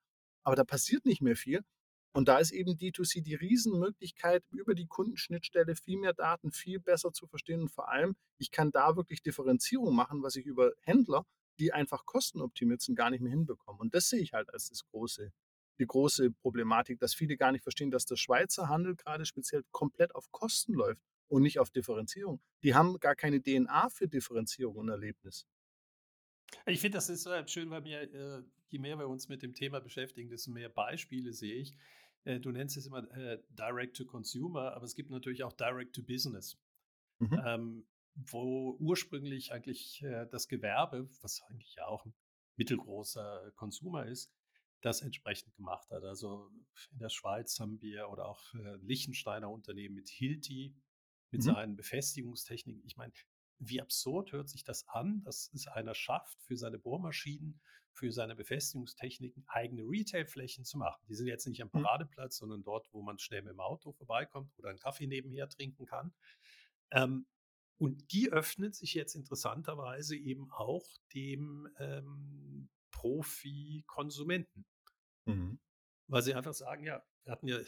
[SPEAKER 2] Aber da passiert nicht mehr viel. Und da ist eben D2C die Riesenmöglichkeit, über die Kundenschnittstelle viel mehr Daten viel besser zu verstehen. Und vor allem, ich kann da wirklich Differenzierung machen, was ich über Händler, die einfach kostenoptimiert sind, gar nicht mehr hinbekomme. Und das sehe ich halt als das große, die große Problematik, dass viele gar nicht verstehen, dass der Schweizer Handel gerade speziell komplett auf Kosten läuft und nicht auf Differenzierung. Die haben gar keine DNA für Differenzierung und Erlebnis.
[SPEAKER 3] Ich finde, das ist äh, schön, weil mir, äh, je mehr wir uns mit dem Thema beschäftigen, desto mehr Beispiele sehe ich. Äh, du nennst es immer äh, Direct to Consumer, aber es gibt natürlich auch Direct to Business,
[SPEAKER 2] Mhm.
[SPEAKER 3] ähm, wo ursprünglich eigentlich äh, das Gewerbe, was eigentlich ja auch ein mittelgroßer Consumer ist, das entsprechend gemacht hat. Also in der Schweiz haben wir oder auch äh, Liechtensteiner Unternehmen mit Hilti, mit
[SPEAKER 2] Mhm.
[SPEAKER 3] seinen Befestigungstechniken. Ich meine, wie absurd hört sich das an, dass es einer schafft, für seine Bohrmaschinen, für seine Befestigungstechniken eigene Retailflächen zu machen. Die sind jetzt nicht am
[SPEAKER 2] Mhm.
[SPEAKER 3] Paradeplatz, sondern dort, wo man schnell mit dem Auto vorbeikommt oder einen Kaffee nebenher trinken kann. Ähm, und die öffnet sich jetzt interessanterweise eben auch dem ähm, Profi-Konsumenten.
[SPEAKER 2] Mhm.
[SPEAKER 3] Weil sie einfach sagen, ja, wir hatten ja,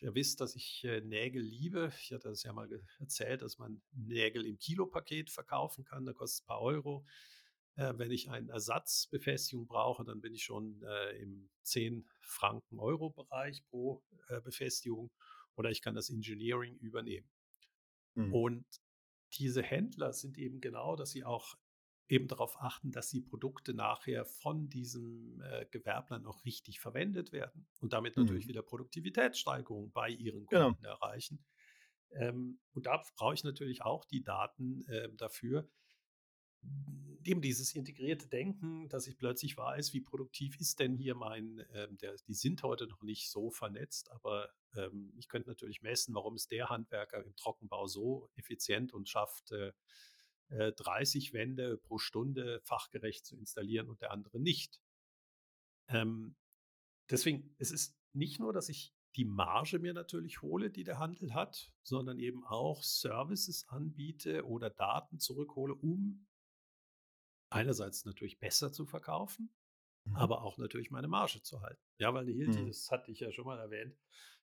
[SPEAKER 3] ihr wisst, dass ich äh, Nägel liebe. Ich hatte das ja mal erzählt, dass man Nägel im Kilopaket verkaufen kann. Da kostet es ein paar Euro. Äh, wenn ich eine Ersatzbefestigung brauche, dann bin ich schon äh, im 10 Franken Euro Bereich pro äh, Befestigung oder ich kann das Engineering übernehmen. Mhm. Und diese Händler sind eben genau, dass sie auch eben darauf achten, dass die Produkte nachher von diesem äh, Gewerbler noch richtig verwendet werden und damit natürlich mhm. wieder Produktivitätssteigerungen bei ihren genau. Kunden genau. erreichen. Ähm, und da brauche ich natürlich auch die Daten äh, dafür, eben dieses integrierte Denken, dass ich plötzlich weiß, wie produktiv ist denn hier mein, ähm, der, die sind heute noch nicht so vernetzt, aber ähm, ich könnte natürlich messen, warum ist der Handwerker im Trockenbau so effizient und schafft äh, 30 äh, Wände pro Stunde fachgerecht zu installieren und der andere nicht. Ähm, deswegen, es ist nicht nur, dass ich die Marge mir natürlich hole, die der Handel hat, sondern eben auch Services anbiete oder Daten zurückhole, um einerseits natürlich besser zu verkaufen, mhm. aber auch natürlich meine Marge zu halten. Ja, weil die Hilti, mhm. das hatte ich ja schon mal erwähnt,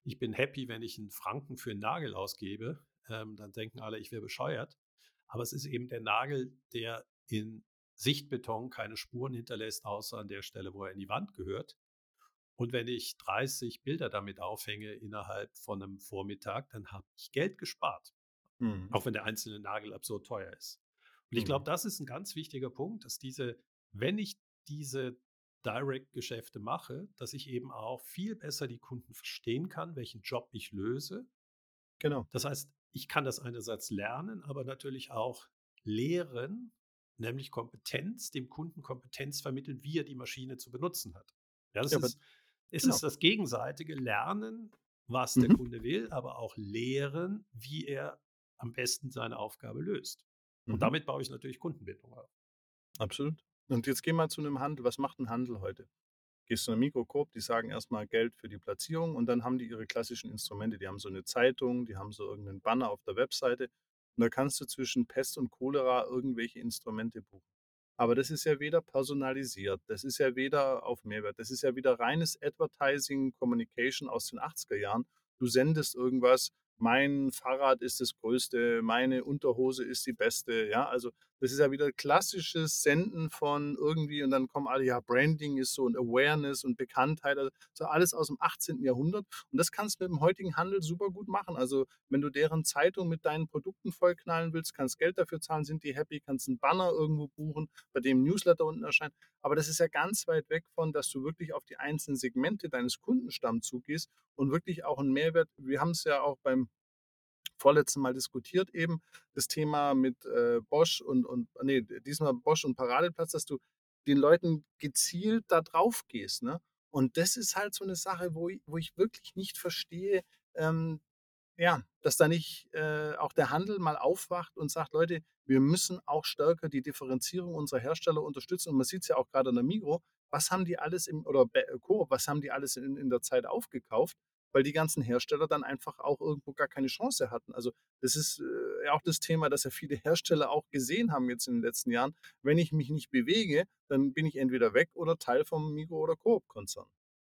[SPEAKER 3] ich bin happy, wenn ich einen Franken für einen Nagel ausgebe, ähm, dann denken alle, ich wäre bescheuert. Aber es ist eben der Nagel, der in Sichtbeton keine Spuren hinterlässt, außer an der Stelle, wo er in die Wand gehört. Und wenn ich 30 Bilder damit aufhänge innerhalb von einem Vormittag, dann habe ich Geld gespart. Mhm. Auch wenn der einzelne Nagel absurd teuer ist. Und ich glaube, mhm. das ist ein ganz wichtiger Punkt, dass diese, wenn ich diese Direct-Geschäfte mache, dass ich eben auch viel besser die Kunden verstehen kann, welchen Job ich löse. Genau. Das heißt, ich kann das einerseits lernen, aber natürlich auch lehren, nämlich Kompetenz, dem Kunden Kompetenz vermitteln, wie er die Maschine zu benutzen hat. Ja, das ja, ist, es genau. ist das gegenseitige Lernen, was mhm. der Kunde will, aber auch lehren, wie er am besten seine Aufgabe löst. Und mhm. damit baue ich natürlich Kundenbindung auf.
[SPEAKER 2] Absolut. Und jetzt gehen wir zu einem Handel. Was macht ein Handel heute? Gehst du in einen Mikrokorb, die sagen erstmal Geld für die Platzierung und dann haben die ihre klassischen Instrumente. Die haben so eine Zeitung, die haben so irgendeinen Banner auf der Webseite. Und da kannst du zwischen Pest und Cholera irgendwelche Instrumente buchen. Aber das ist ja weder personalisiert, das ist ja weder auf Mehrwert, das ist ja wieder reines Advertising, Communication aus den 80er Jahren. Du sendest irgendwas, mein Fahrrad ist das Größte, meine Unterhose ist die beste. Ja, also das ist ja wieder klassisches Senden von irgendwie und dann kommen alle, ja, Branding ist so und Awareness und Bekanntheit, also so alles aus dem 18. Jahrhundert. Und das kannst du mit dem heutigen Handel super gut machen. Also wenn du deren Zeitung mit deinen Produkten vollknallen willst, kannst Geld dafür zahlen, sind die happy, kannst einen Banner irgendwo buchen, bei dem Newsletter unten erscheint. Aber das ist ja ganz weit weg von, dass du wirklich auf die einzelnen Segmente deines Kundenstamms zugehst und wirklich auch einen Mehrwert. Wir haben es ja auch beim vorletzten Mal diskutiert eben, das Thema mit äh, Bosch und, und, nee, diesmal Bosch und Paradeplatz, dass du den Leuten gezielt da drauf gehst. Ne? Und das ist halt so eine Sache, wo ich, wo ich wirklich nicht verstehe, ähm, ja, dass da nicht äh, auch der Handel mal aufwacht und sagt, Leute, wir müssen auch stärker die Differenzierung unserer Hersteller unterstützen. Und man sieht es ja auch gerade an der Migro, was haben die alles im, oder Coop, was haben die alles in, in der Zeit aufgekauft? Weil die ganzen Hersteller dann einfach auch irgendwo gar keine Chance hatten. Also das ist äh, auch das Thema, das ja viele Hersteller auch gesehen haben jetzt in den letzten Jahren. Wenn ich mich nicht bewege, dann bin ich entweder weg oder Teil vom Migro- oder Coop-Konzern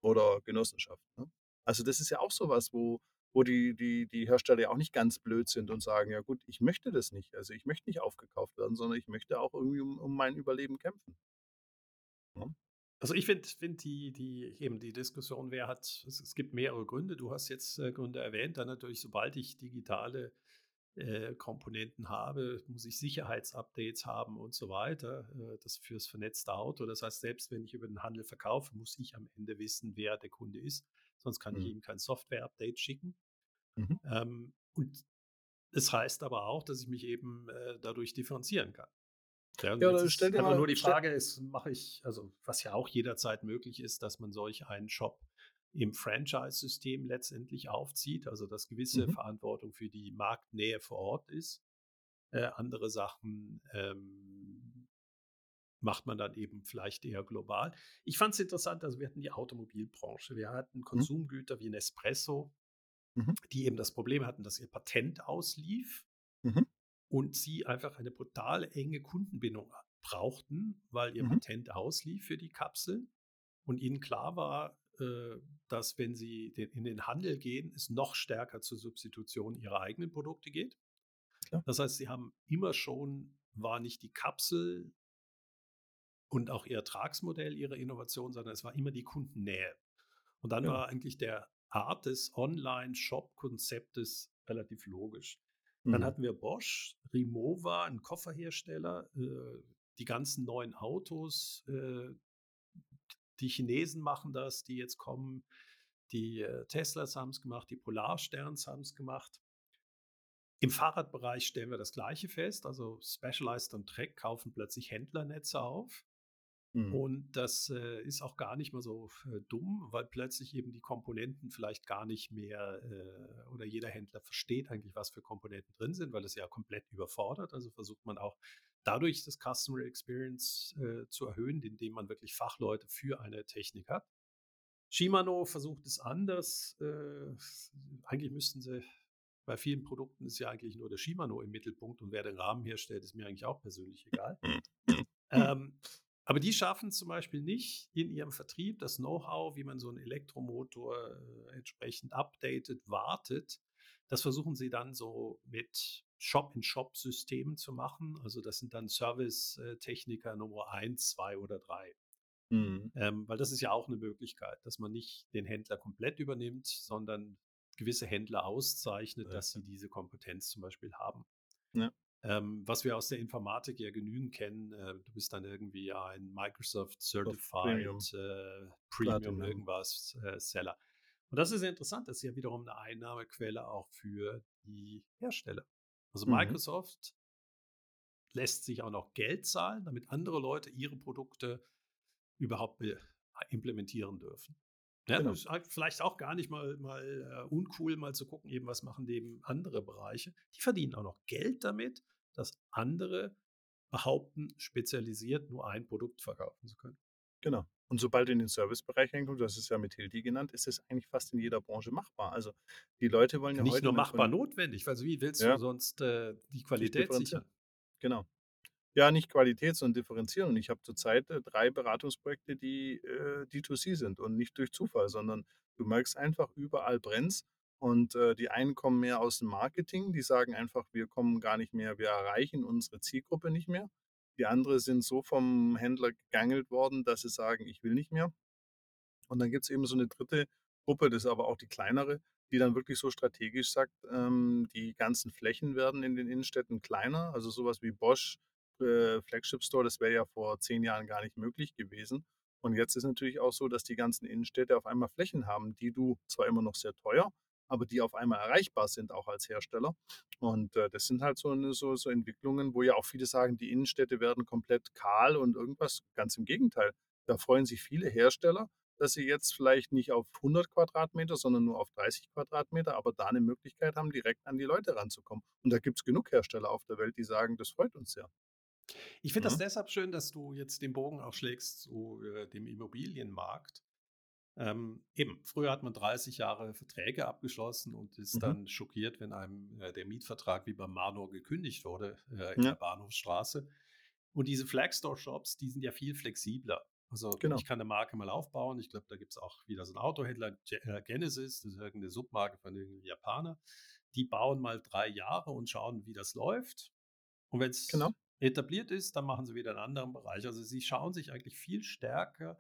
[SPEAKER 2] oder Genossenschaft. Ne? Also das ist ja auch sowas, wo, wo die, die, die Hersteller ja auch nicht ganz blöd sind und sagen, ja gut, ich möchte das nicht. Also ich möchte nicht aufgekauft werden, sondern ich möchte auch irgendwie um, um mein Überleben kämpfen.
[SPEAKER 3] Ja? Also ich finde find die, die, eben die Diskussion, wer hat, es, es, gibt mehrere Gründe. Du hast jetzt äh, Gründe erwähnt, dann natürlich, sobald ich digitale äh, Komponenten habe, muss ich Sicherheitsupdates haben und so weiter. Äh, das fürs vernetzte Auto. Das heißt, selbst wenn ich über den Handel verkaufe, muss ich am Ende wissen, wer der Kunde ist. Sonst kann mhm. ich ihm kein Software-Update schicken. Mhm. Ähm, und das heißt aber auch, dass ich mich eben äh, dadurch differenzieren kann. Ja, ja stell dir mal, nur die Frage ist, mache ich, also was ja auch jederzeit möglich ist, dass man solch einen Shop im Franchise-System letztendlich aufzieht, also dass gewisse mhm. Verantwortung für die Marktnähe vor Ort ist. Äh, andere Sachen ähm, macht man dann eben vielleicht eher global. Ich fand es interessant, also wir hatten die Automobilbranche, wir hatten mhm. Konsumgüter wie Nespresso, mhm. die eben das Problem hatten, dass ihr Patent auslief. Mhm und sie einfach eine brutal enge Kundenbindung brauchten, weil ihr mhm. Patent auslief für die Kapseln und ihnen klar war, äh, dass wenn sie in den Handel gehen, es noch stärker zur Substitution ihrer eigenen Produkte geht.
[SPEAKER 2] Klar.
[SPEAKER 3] Das heißt, sie haben immer schon, war nicht die Kapsel und auch ihr Ertragsmodell ihrer Innovation, sondern es war immer die Kundennähe. Und dann
[SPEAKER 2] Ja.
[SPEAKER 3] war eigentlich der Art des Online-Shop-Konzeptes relativ logisch. Dann
[SPEAKER 2] Mhm.
[SPEAKER 3] hatten wir Bosch, Rimowa, ein Kofferhersteller, äh, die ganzen neuen Autos, äh, die Chinesen machen das, die jetzt kommen, die äh, Teslas haben es gemacht, die Polarsterns haben es gemacht. Im Fahrradbereich stellen wir das Gleiche fest, also Specialized und Trek kaufen plötzlich Händlernetze auf.
[SPEAKER 2] Mhm.
[SPEAKER 3] Und das äh, ist auch gar nicht mal so äh, dumm, weil plötzlich eben die Komponenten vielleicht gar nicht mehr äh, oder jeder Händler versteht eigentlich, was für Komponenten drin sind, weil es ja komplett überfordert. Also versucht man auch dadurch das Customer Experience äh, zu erhöhen, indem man wirklich Fachleute für eine Technik hat. Shimano versucht es anders. Äh, eigentlich müssten sie, bei vielen Produkten ist ja eigentlich nur der Shimano im Mittelpunkt und wer den Rahmen herstellt, ist mir eigentlich auch persönlich egal. ähm, aber die schaffen zum Beispiel nicht in ihrem Vertrieb, das Know-how, wie man so einen Elektromotor äh, entsprechend updatet, wartet. Das versuchen sie dann so mit Shop-in-Shop-Systemen zu machen. Also das sind dann Service-Techniker Nummer 1, 2 oder 3.
[SPEAKER 2] Mhm.
[SPEAKER 3] Ähm, weil das ist ja auch eine Möglichkeit, dass man nicht den Händler komplett übernimmt, sondern gewisse Händler auszeichnet,
[SPEAKER 2] Ja,
[SPEAKER 3] dass sie diese Kompetenz zum Beispiel haben.
[SPEAKER 2] Ja.
[SPEAKER 3] Ähm, was wir aus der Informatik ja genügend kennen, äh, du bist dann irgendwie ein Microsoft Certified
[SPEAKER 2] Premium.
[SPEAKER 3] äh, Premium irgendwas äh, Seller. Und das ist ja interessant, das ist ja wiederum eine Einnahmequelle auch für die Hersteller. Also
[SPEAKER 2] Mhm.
[SPEAKER 3] Microsoft lässt sich auch noch Geld zahlen, damit andere Leute ihre Produkte überhaupt be- implementieren dürfen. Ja,
[SPEAKER 2] Genau.
[SPEAKER 3] das ist halt vielleicht auch gar nicht mal, mal äh, uncool, mal zu gucken, eben was machen eben andere Bereiche. Die verdienen auch noch Geld damit, dass andere behaupten, spezialisiert nur ein Produkt verkaufen zu können.
[SPEAKER 2] Genau. Und sobald du in den Servicebereich reinkommst, das ist ja mit Hildi genannt, ist es eigentlich fast in jeder Branche machbar. Also die Leute wollen ja
[SPEAKER 3] Nicht
[SPEAKER 2] heute
[SPEAKER 3] nur
[SPEAKER 2] wenn
[SPEAKER 3] machbar notwendig, also wie willst
[SPEAKER 2] Ja.
[SPEAKER 3] du sonst äh, die Qualität sichern?
[SPEAKER 2] Genau. Ja, nicht Qualität, sondern differenzieren. Und ich habe zurzeit äh, drei Beratungsprojekte, die äh, D2C sind und nicht durch Zufall, sondern du merkst einfach, überall brennt's. Und äh, die einen kommen mehr aus dem Marketing, die sagen einfach, wir kommen gar nicht mehr, wir erreichen unsere Zielgruppe nicht mehr. Die anderen sind so vom Händler gegangelt worden, dass sie sagen, ich will nicht mehr. Und dann gibt es eben so eine dritte Gruppe, das ist aber auch die kleinere, die dann wirklich so strategisch sagt, ähm, die ganzen Flächen werden in den Innenstädten kleiner. Also sowas wie Bosch, äh, Flagship Store, das wäre ja vor zehn Jahren gar nicht möglich gewesen. Und jetzt ist natürlich auch so, dass die ganzen Innenstädte auf einmal Flächen haben, die du zwar immer noch sehr teuer, aber die auf einmal erreichbar sind, auch als Hersteller. Und äh, das sind halt so, so, so Entwicklungen, wo ja auch viele sagen, die Innenstädte werden komplett kahl und irgendwas. Ganz im Gegenteil. Da freuen sich viele Hersteller, dass sie jetzt vielleicht nicht auf 100 Quadratmeter, sondern nur auf 30 Quadratmeter, aber da eine Möglichkeit haben, direkt an die Leute ranzukommen. Und da gibt es genug Hersteller auf der Welt, die sagen, das freut uns sehr.
[SPEAKER 3] Ich finde das
[SPEAKER 2] Mhm.
[SPEAKER 3] deshalb schön, dass du jetzt den Bogen auch schlägst zu äh, dem Immobilienmarkt. Ähm, eben, früher hat man 30 Jahre Verträge abgeschlossen und ist
[SPEAKER 2] Mhm.
[SPEAKER 3] dann schockiert, wenn einem äh, der Mietvertrag wie beim Manor gekündigt wurde äh,
[SPEAKER 2] Ja.
[SPEAKER 3] in der Bahnhofsstraße. Und diese Flagstore-Shops, die sind ja viel flexibler. Also
[SPEAKER 2] Genau.
[SPEAKER 3] ich kann eine Marke mal aufbauen. Ich glaube, da gibt es auch wieder so einen Autohändler, äh, Genesis, das ist irgendeine Submarke von irgendeinem Japaner. Die bauen mal drei Jahre und schauen, wie das läuft. Und wenn es
[SPEAKER 2] Genau.
[SPEAKER 3] Etabliert ist, dann machen sie wieder einen anderen Bereich. Also sie schauen sich eigentlich viel stärker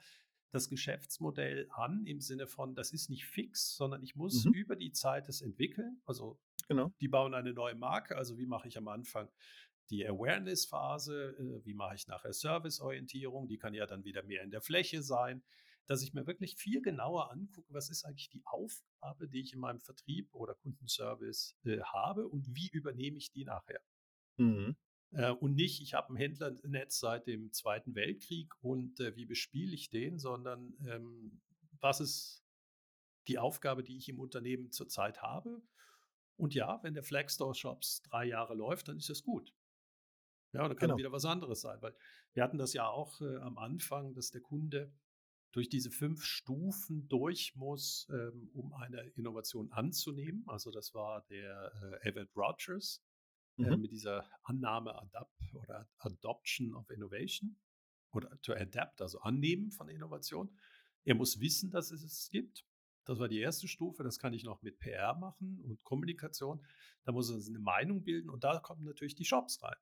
[SPEAKER 3] das Geschäftsmodell an im Sinne von, das ist nicht fix, sondern ich muss
[SPEAKER 2] Mhm.
[SPEAKER 3] über die Zeit es entwickeln. Also
[SPEAKER 2] Genau.
[SPEAKER 3] die bauen eine neue Marke. Also wie mache ich am Anfang die Awareness-Phase? Äh, Wie mache ich nachher Serviceorientierung? Die kann ja dann wieder mehr in der Fläche sein. Dass ich mir wirklich viel genauer angucke, was ist eigentlich die Aufgabe, die ich in meinem Vertrieb oder Kundenservice äh, habe und wie übernehme ich die nachher?
[SPEAKER 2] Mhm.
[SPEAKER 3] Äh, und nicht, ich habe ein Händlernetz seit dem Zweiten Weltkrieg und äh, wie bespiele ich den, sondern ähm, was ist die Aufgabe, die ich im Unternehmen zurzeit habe. Und ja, wenn der Flagstore Shops drei Jahre läuft, dann ist das gut. Ja, dann kann
[SPEAKER 2] Genau.
[SPEAKER 3] wieder was anderes sein, weil wir hatten das ja auch äh, am Anfang, dass der Kunde durch diese fünf Stufen durch muss, ähm, um eine Innovation anzunehmen. Also das war der äh, Everett Rogers äh,
[SPEAKER 2] Mhm.
[SPEAKER 3] mit dieser Annahme Adapt oder Adoption of Innovation oder to adapt, also annehmen von Innovation. Er muss wissen, dass es es gibt. Das war die erste Stufe. Das kann ich noch mit PR machen und Kommunikation. Da muss er eine Meinung bilden und da kommen natürlich die Shops rein.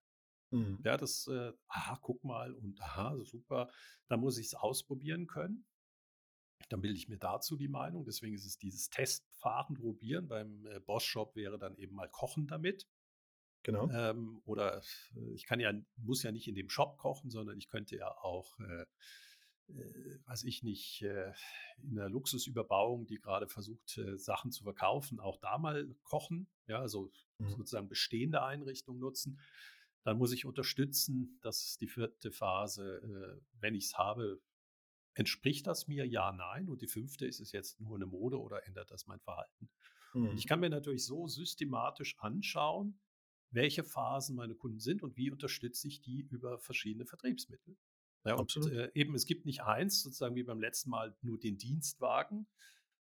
[SPEAKER 2] Mhm.
[SPEAKER 3] Ja, das, äh, aha, guck mal und aha, super. Da muss ich es ausprobieren können. Dann bilde ich mir dazu die Meinung. Deswegen ist es dieses Testfahren, probieren. Beim äh, Boss-Shop wäre dann eben mal Kochen damit.
[SPEAKER 2] Genau.
[SPEAKER 3] Ähm, oder äh, ich kann ja, muss ja nicht in dem Shop kochen, sondern ich könnte ja auch, äh, äh, weiß ich nicht, äh, in der Luxusüberbauung, die gerade versucht, äh, Sachen zu verkaufen, auch da mal kochen. Ja, also
[SPEAKER 2] Mhm.
[SPEAKER 3] sozusagen bestehende Einrichtungen nutzen. Dann muss ich unterstützen, dass die vierte Phase, äh, wenn ich es habe, entspricht das mir? Ja, nein. Und die fünfte ist es jetzt nur eine Mode oder ändert das mein Verhalten? Und
[SPEAKER 2] Mhm.
[SPEAKER 3] ich kann mir natürlich so systematisch anschauen, welche Phasen meine Kunden sind und wie unterstütze ich die über verschiedene Vertriebsmittel. Ja, und
[SPEAKER 2] Absolut.
[SPEAKER 3] äh, eben, es gibt nicht eins, sozusagen wie beim letzten Mal nur den Dienstwagen,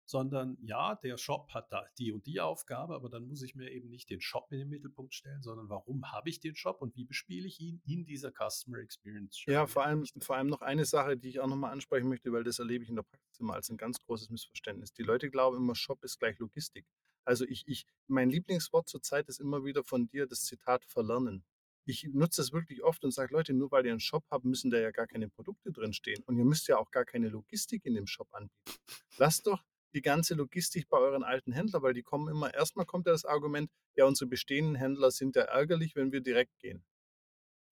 [SPEAKER 3] sondern ja, der Shop hat da die und die Aufgabe, aber dann muss ich mir eben nicht den Shop in den Mittelpunkt stellen, sondern warum habe ich den Shop und wie bespiele ich ihn in dieser Customer Experience
[SPEAKER 2] Ja,
[SPEAKER 3] Journey,
[SPEAKER 2] vor allem, vor allem noch eine Sache, die ich auch nochmal ansprechen möchte, weil das erlebe ich in der Praxis immer als ein ganz großes Missverständnis. Die Leute glauben immer, Shop ist gleich Logistik. Also ich, ich, mein Lieblingswort zurzeit ist immer wieder von dir das Zitat verlernen. Ich nutze das wirklich oft und sage, Leute, nur weil ihr einen Shop habt, müssen da ja gar keine Produkte drin stehen. Und ihr müsst ja auch gar keine Logistik in dem Shop anbieten. Lasst doch die ganze Logistik bei euren alten Händlern, weil die kommen immer, erstmal kommt ja das Argument, ja, unsere bestehenden Händler sind ja ärgerlich, wenn wir direkt gehen.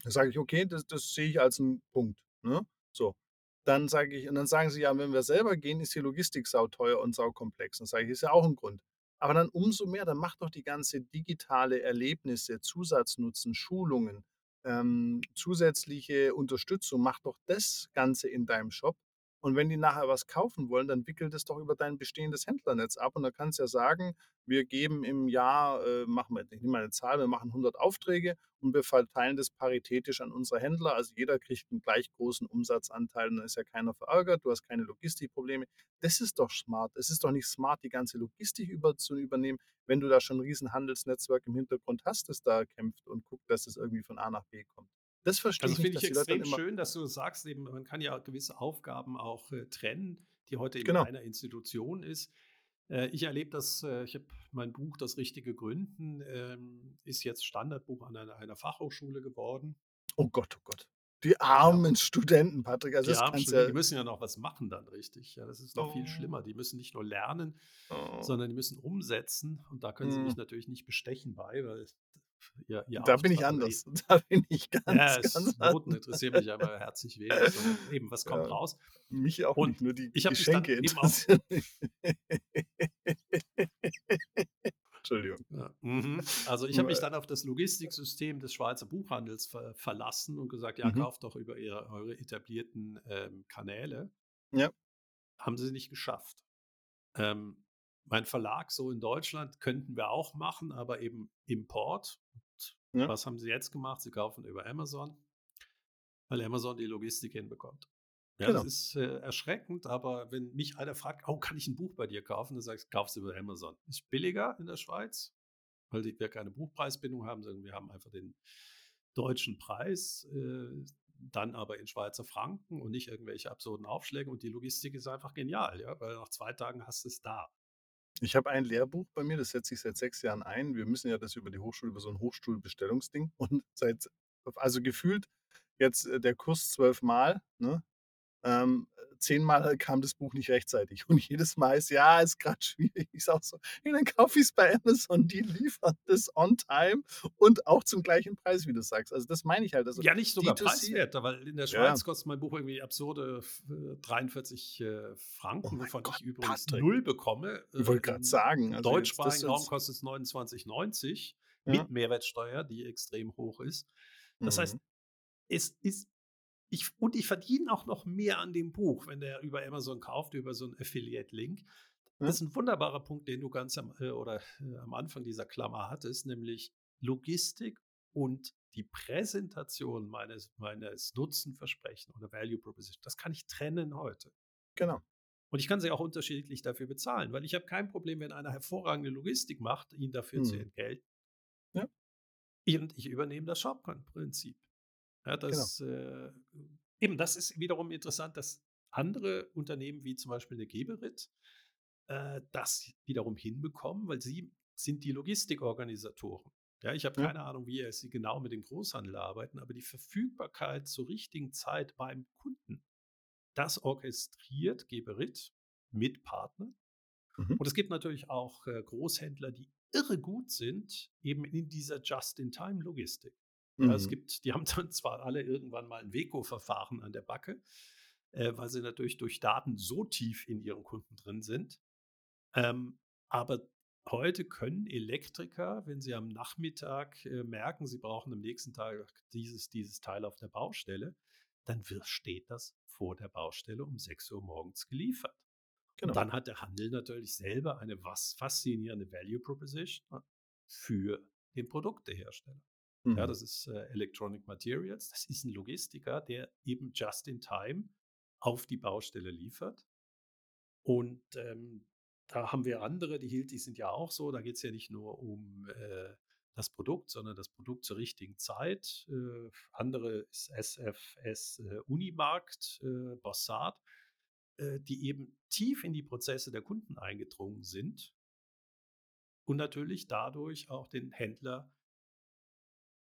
[SPEAKER 2] Da sage ich, okay, das, das sehe ich als einen Punkt. Ne? So. Dann sage ich, und dann sagen sie, ja, wenn wir selber gehen, ist die Logistik sauteuer und saukomplex. Dann sage ich, ist ja auch ein Grund. Aber dann umso mehr, dann macht doch die ganze digitale Erlebnisse, Zusatznutzen, Schulungen, ähm, zusätzliche Unterstützung, mach doch das Ganze in deinem Shop. Und wenn die nachher was kaufen wollen, dann wickelt es doch über dein bestehendes Händlernetz ab. Und da kannst du ja sagen, wir geben im Jahr, äh, machen wir, ich nehme eine Zahl, wir machen 100 Aufträge und wir verteilen das paritätisch an unsere Händler. Also jeder kriegt einen gleich großen Umsatzanteil und dann ist ja keiner verärgert, du hast keine Logistikprobleme. Das ist doch smart. Es ist doch nicht smart, die ganze Logistik über, zu übernehmen, wenn du da schon ein riesen Handelsnetzwerk im Hintergrund hast, das da kämpft und guckt, dass es irgendwie von A nach B kommt. Das verstehe
[SPEAKER 3] Also
[SPEAKER 2] ich nicht,
[SPEAKER 3] finde ich extrem schön, dass du sagst, eben, man kann ja gewisse Aufgaben auch äh, trennen, die heute in
[SPEAKER 2] Genau.
[SPEAKER 3] einer Institution ist. Äh, ich erlebe das, äh, ich habe mein Buch Das richtige Gründen, ähm, ist jetzt Standardbuch an einer, einer Fachhochschule geworden.
[SPEAKER 2] Oh Gott, oh Gott. Die armen Studenten, Patrick. Also
[SPEAKER 3] Die
[SPEAKER 2] das
[SPEAKER 3] armen Studenten,
[SPEAKER 2] ja.
[SPEAKER 3] die müssen ja noch was machen dann richtig. Ja, das ist noch viel
[SPEAKER 2] Oh,
[SPEAKER 3] schlimmer. Die müssen nicht nur lernen,
[SPEAKER 2] oh.
[SPEAKER 3] sondern die müssen umsetzen. Und da können sie mich
[SPEAKER 2] Hm.
[SPEAKER 3] natürlich nicht bestechen bei, weil ihr, ihr
[SPEAKER 2] Da bin ich anders. Da bin ich ganz,
[SPEAKER 3] ja, es
[SPEAKER 2] ganz
[SPEAKER 3] Noten
[SPEAKER 2] anders.
[SPEAKER 3] interessieren mich aber herzlich wenig, sondern eben, was kommt
[SPEAKER 2] Ja,
[SPEAKER 3] raus?
[SPEAKER 2] mich auch
[SPEAKER 3] Und
[SPEAKER 2] nicht, nur die
[SPEAKER 3] ich habe mich dann
[SPEAKER 2] Geschenke interessieren. Entschuldigung.
[SPEAKER 3] Ja, mhm. Also ich habe mich
[SPEAKER 2] Nur,
[SPEAKER 3] dann auf das Logistiksystem des Schweizer Buchhandels ver verlassen und gesagt, ja,
[SPEAKER 2] Mhm.
[SPEAKER 3] kauft doch über ihre, eure etablierten ähm, Kanäle.
[SPEAKER 2] Ja,
[SPEAKER 3] Haben sie nicht geschafft. Ähm, mein Verlag so in Deutschland könnten wir auch machen, aber eben Import.
[SPEAKER 2] Ja,
[SPEAKER 3] was haben sie jetzt gemacht? Sie kaufen über Amazon, weil Amazon die Logistik hinbekommt. Ja, das
[SPEAKER 2] genau.
[SPEAKER 3] ist äh, erschreckend, aber wenn mich einer fragt, oh, kann ich ein Buch bei dir kaufen? Dann sagst du, kaufst du über Amazon. Ist billiger in der Schweiz, weil die, wir keine Buchpreisbindung haben, sondern wir haben einfach den deutschen Preis, äh, dann aber in Schweizer Franken und nicht irgendwelche absurden Aufschläge. Und die Logistik ist einfach genial, ja, weil nach zwei Tagen hast du es da.
[SPEAKER 2] Ich habe ein Lehrbuch bei mir, das setze ich seit sechs Jahren ein. Wir müssen ja das über die Hochschule, über so ein Hochschulbestellungsding. Und seit, also gefühlt jetzt äh, der Kurs zwölfmal, ne? Ähm, zehnmal kam das Buch nicht rechtzeitig. Und jedes Mal ist, ja, ist gerade schwierig. Ich sage so, hey, dann kaufe ich es bei Amazon, die liefern das on time und auch zum gleichen Preis, wie du sagst. Also das meine ich halt. Also
[SPEAKER 3] Ja, nicht sogar
[SPEAKER 2] D2C,
[SPEAKER 3] preiswerter, weil in der
[SPEAKER 2] ja,
[SPEAKER 3] Schweiz kostet mein Buch irgendwie absurde äh, 43 äh,
[SPEAKER 2] oh
[SPEAKER 3] Franken,
[SPEAKER 2] mein
[SPEAKER 3] wovon
[SPEAKER 2] Gott,
[SPEAKER 3] ich übrigens
[SPEAKER 2] Patrick.
[SPEAKER 3] null bekomme.
[SPEAKER 2] Ich
[SPEAKER 3] Äh,
[SPEAKER 2] wollte gerade
[SPEAKER 3] Im
[SPEAKER 2] sagen, also
[SPEAKER 3] deutschsprachigen Raum kostet es 29,90
[SPEAKER 2] ja,
[SPEAKER 3] mit Mehrwertsteuer, die extrem hoch ist. Das heißt,
[SPEAKER 2] mhm,
[SPEAKER 3] es ist ich, und ich verdiene auch noch mehr an dem Buch, wenn der über Amazon kauft, über so einen Affiliate-Link. Das
[SPEAKER 2] ja,
[SPEAKER 3] ist ein wunderbarer Punkt, den du ganz am, äh, oder, äh, am Anfang dieser Klammer hattest, nämlich Logistik und die Präsentation meines, meines Nutzenversprechen oder Value Proposition. Das kann ich trennen heute.
[SPEAKER 2] genau.
[SPEAKER 3] Und ich kann sie auch unterschiedlich dafür bezahlen, weil ich habe kein Problem, wenn einer hervorragende Logistik macht, ihn dafür zu
[SPEAKER 2] Mhm,
[SPEAKER 3] entgelten.
[SPEAKER 2] ja,
[SPEAKER 3] Und ich übernehme das Shopcon-Prinzip. Ja,
[SPEAKER 2] genau.
[SPEAKER 3] das, äh, eben, das ist wiederum interessant, dass andere Unternehmen wie zum Beispiel eine Geberit äh, das wiederum hinbekommen, weil sie sind die Logistikorganisatoren. Ja, ich habe
[SPEAKER 2] Ja.
[SPEAKER 3] keine Ahnung, wie sie genau mit dem Großhandel arbeiten, aber die Verfügbarkeit zur richtigen Zeit beim Kunden, das orchestriert Geberit mit Partnern.
[SPEAKER 2] Mhm.
[SPEAKER 3] Und es gibt natürlich auch äh, Großhändler, die irre gut sind, eben in dieser Just-in-Time-Logistik. Ja, es
[SPEAKER 2] Mhm.
[SPEAKER 3] gibt, die haben dann zwar alle irgendwann mal ein Weco-Verfahren an der Backe, äh, weil sie natürlich durch Daten so tief in ihren Kunden drin sind. Ähm, aber heute können Elektriker, wenn sie am Nachmittag äh, merken, sie brauchen am nächsten Tag dieses, dieses Teil auf der Baustelle, dann wird, steht das vor der Baustelle um 6 Uhr morgens geliefert.
[SPEAKER 2] Genau.
[SPEAKER 3] Und dann hat der Handel natürlich selber eine was faszinierende Value Proposition für den Produktehersteller.
[SPEAKER 2] Mhm.
[SPEAKER 3] Ja, das ist äh, Electronic Materials. Das ist ein Logistiker, der eben just in time auf die Baustelle liefert. Und ähm, da haben wir andere, die Hilti sind ja auch so. Da geht es ja nicht nur um äh, das Produkt, sondern das Produkt zur richtigen Zeit. Äh, andere ist SFS äh, Unimarkt, äh, Bossard, äh, die eben tief in die Prozesse der Kunden eingedrungen sind und natürlich dadurch auch den Händler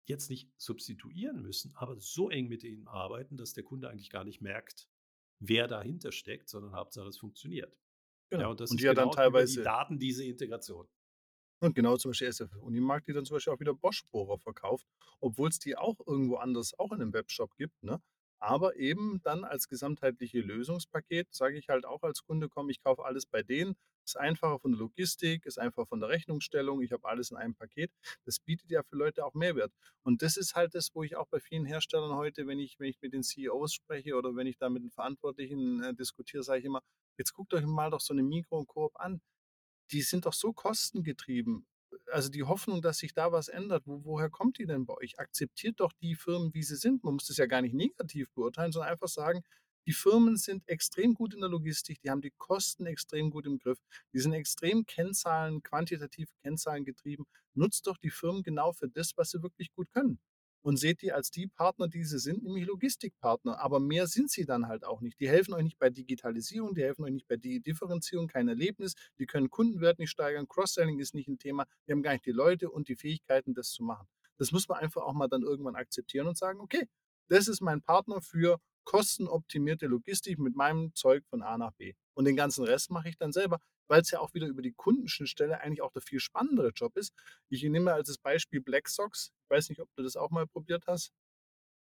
[SPEAKER 3] jetzt nicht substituieren müssen, aber so eng mit ihnen arbeiten, dass der Kunde eigentlich gar nicht merkt, wer dahinter steckt, sondern Hauptsache es funktioniert.
[SPEAKER 2] Genau.
[SPEAKER 3] Ja, und das
[SPEAKER 2] Und
[SPEAKER 3] ist
[SPEAKER 2] die ja dann
[SPEAKER 3] genau die
[SPEAKER 2] teilweise-
[SPEAKER 3] Daten diese Integration.
[SPEAKER 2] Und genau zum Beispiel SF Unimarkt, die dann zum Beispiel auch wieder Bosch-Bohrer verkauft, obwohl es die auch irgendwo anders auch in einem Webshop gibt. Ne? Aber eben dann als gesamtheitliche Lösungspaket sage ich halt auch als Kunde, komm, ich kaufe alles bei denen. Ist einfacher von der Logistik, ist einfach von der Rechnungsstellung. Ich habe alles in einem Paket. Das bietet ja für Leute auch Mehrwert. Und das ist halt das, wo ich auch bei vielen Herstellern heute, wenn ich, wenn ich mit den CEOs spreche oder wenn ich da mit den Verantwortlichen äh, diskutiere, sage ich immer, jetzt guckt euch mal doch so eine Mikro und Coop an die sind doch so kostengetrieben. Also die Hoffnung, dass sich da was ändert, wo, woher kommt die denn bei euch? Akzeptiert doch die Firmen, wie sie sind. Man muss das ja gar nicht negativ beurteilen, sondern einfach sagen, die Firmen sind extrem gut in der Logistik, die haben die Kosten extrem gut im Griff, die sind extrem Kennzahlen, quantitativ Kennzahlen getrieben. Nutzt doch die Firmen genau für das, was sie wirklich gut können. Und seht die als die Partner, die sie sind, nämlich Logistikpartner. Aber mehr sind sie dann halt auch nicht. Die helfen euch nicht bei Digitalisierung, die helfen euch nicht bei Di- Differenzierung, kein Erlebnis. Die können Kundenwert nicht steigern. Cross-Selling ist nicht ein Thema. Wir haben gar nicht die Leute und die Fähigkeiten, das zu machen. Das muss man einfach auch mal dann irgendwann akzeptieren und sagen, okay, das ist mein Partner für kostenoptimierte Logistik mit meinem Zeug von A nach B. Und den ganzen Rest mache ich dann selber, weil es ja auch wieder über die Kundenschnittstelle eigentlich auch der viel spannendere Job ist. Ich nehme als das Beispiel Black Socks. Ich weiß nicht, ob du das auch mal probiert hast.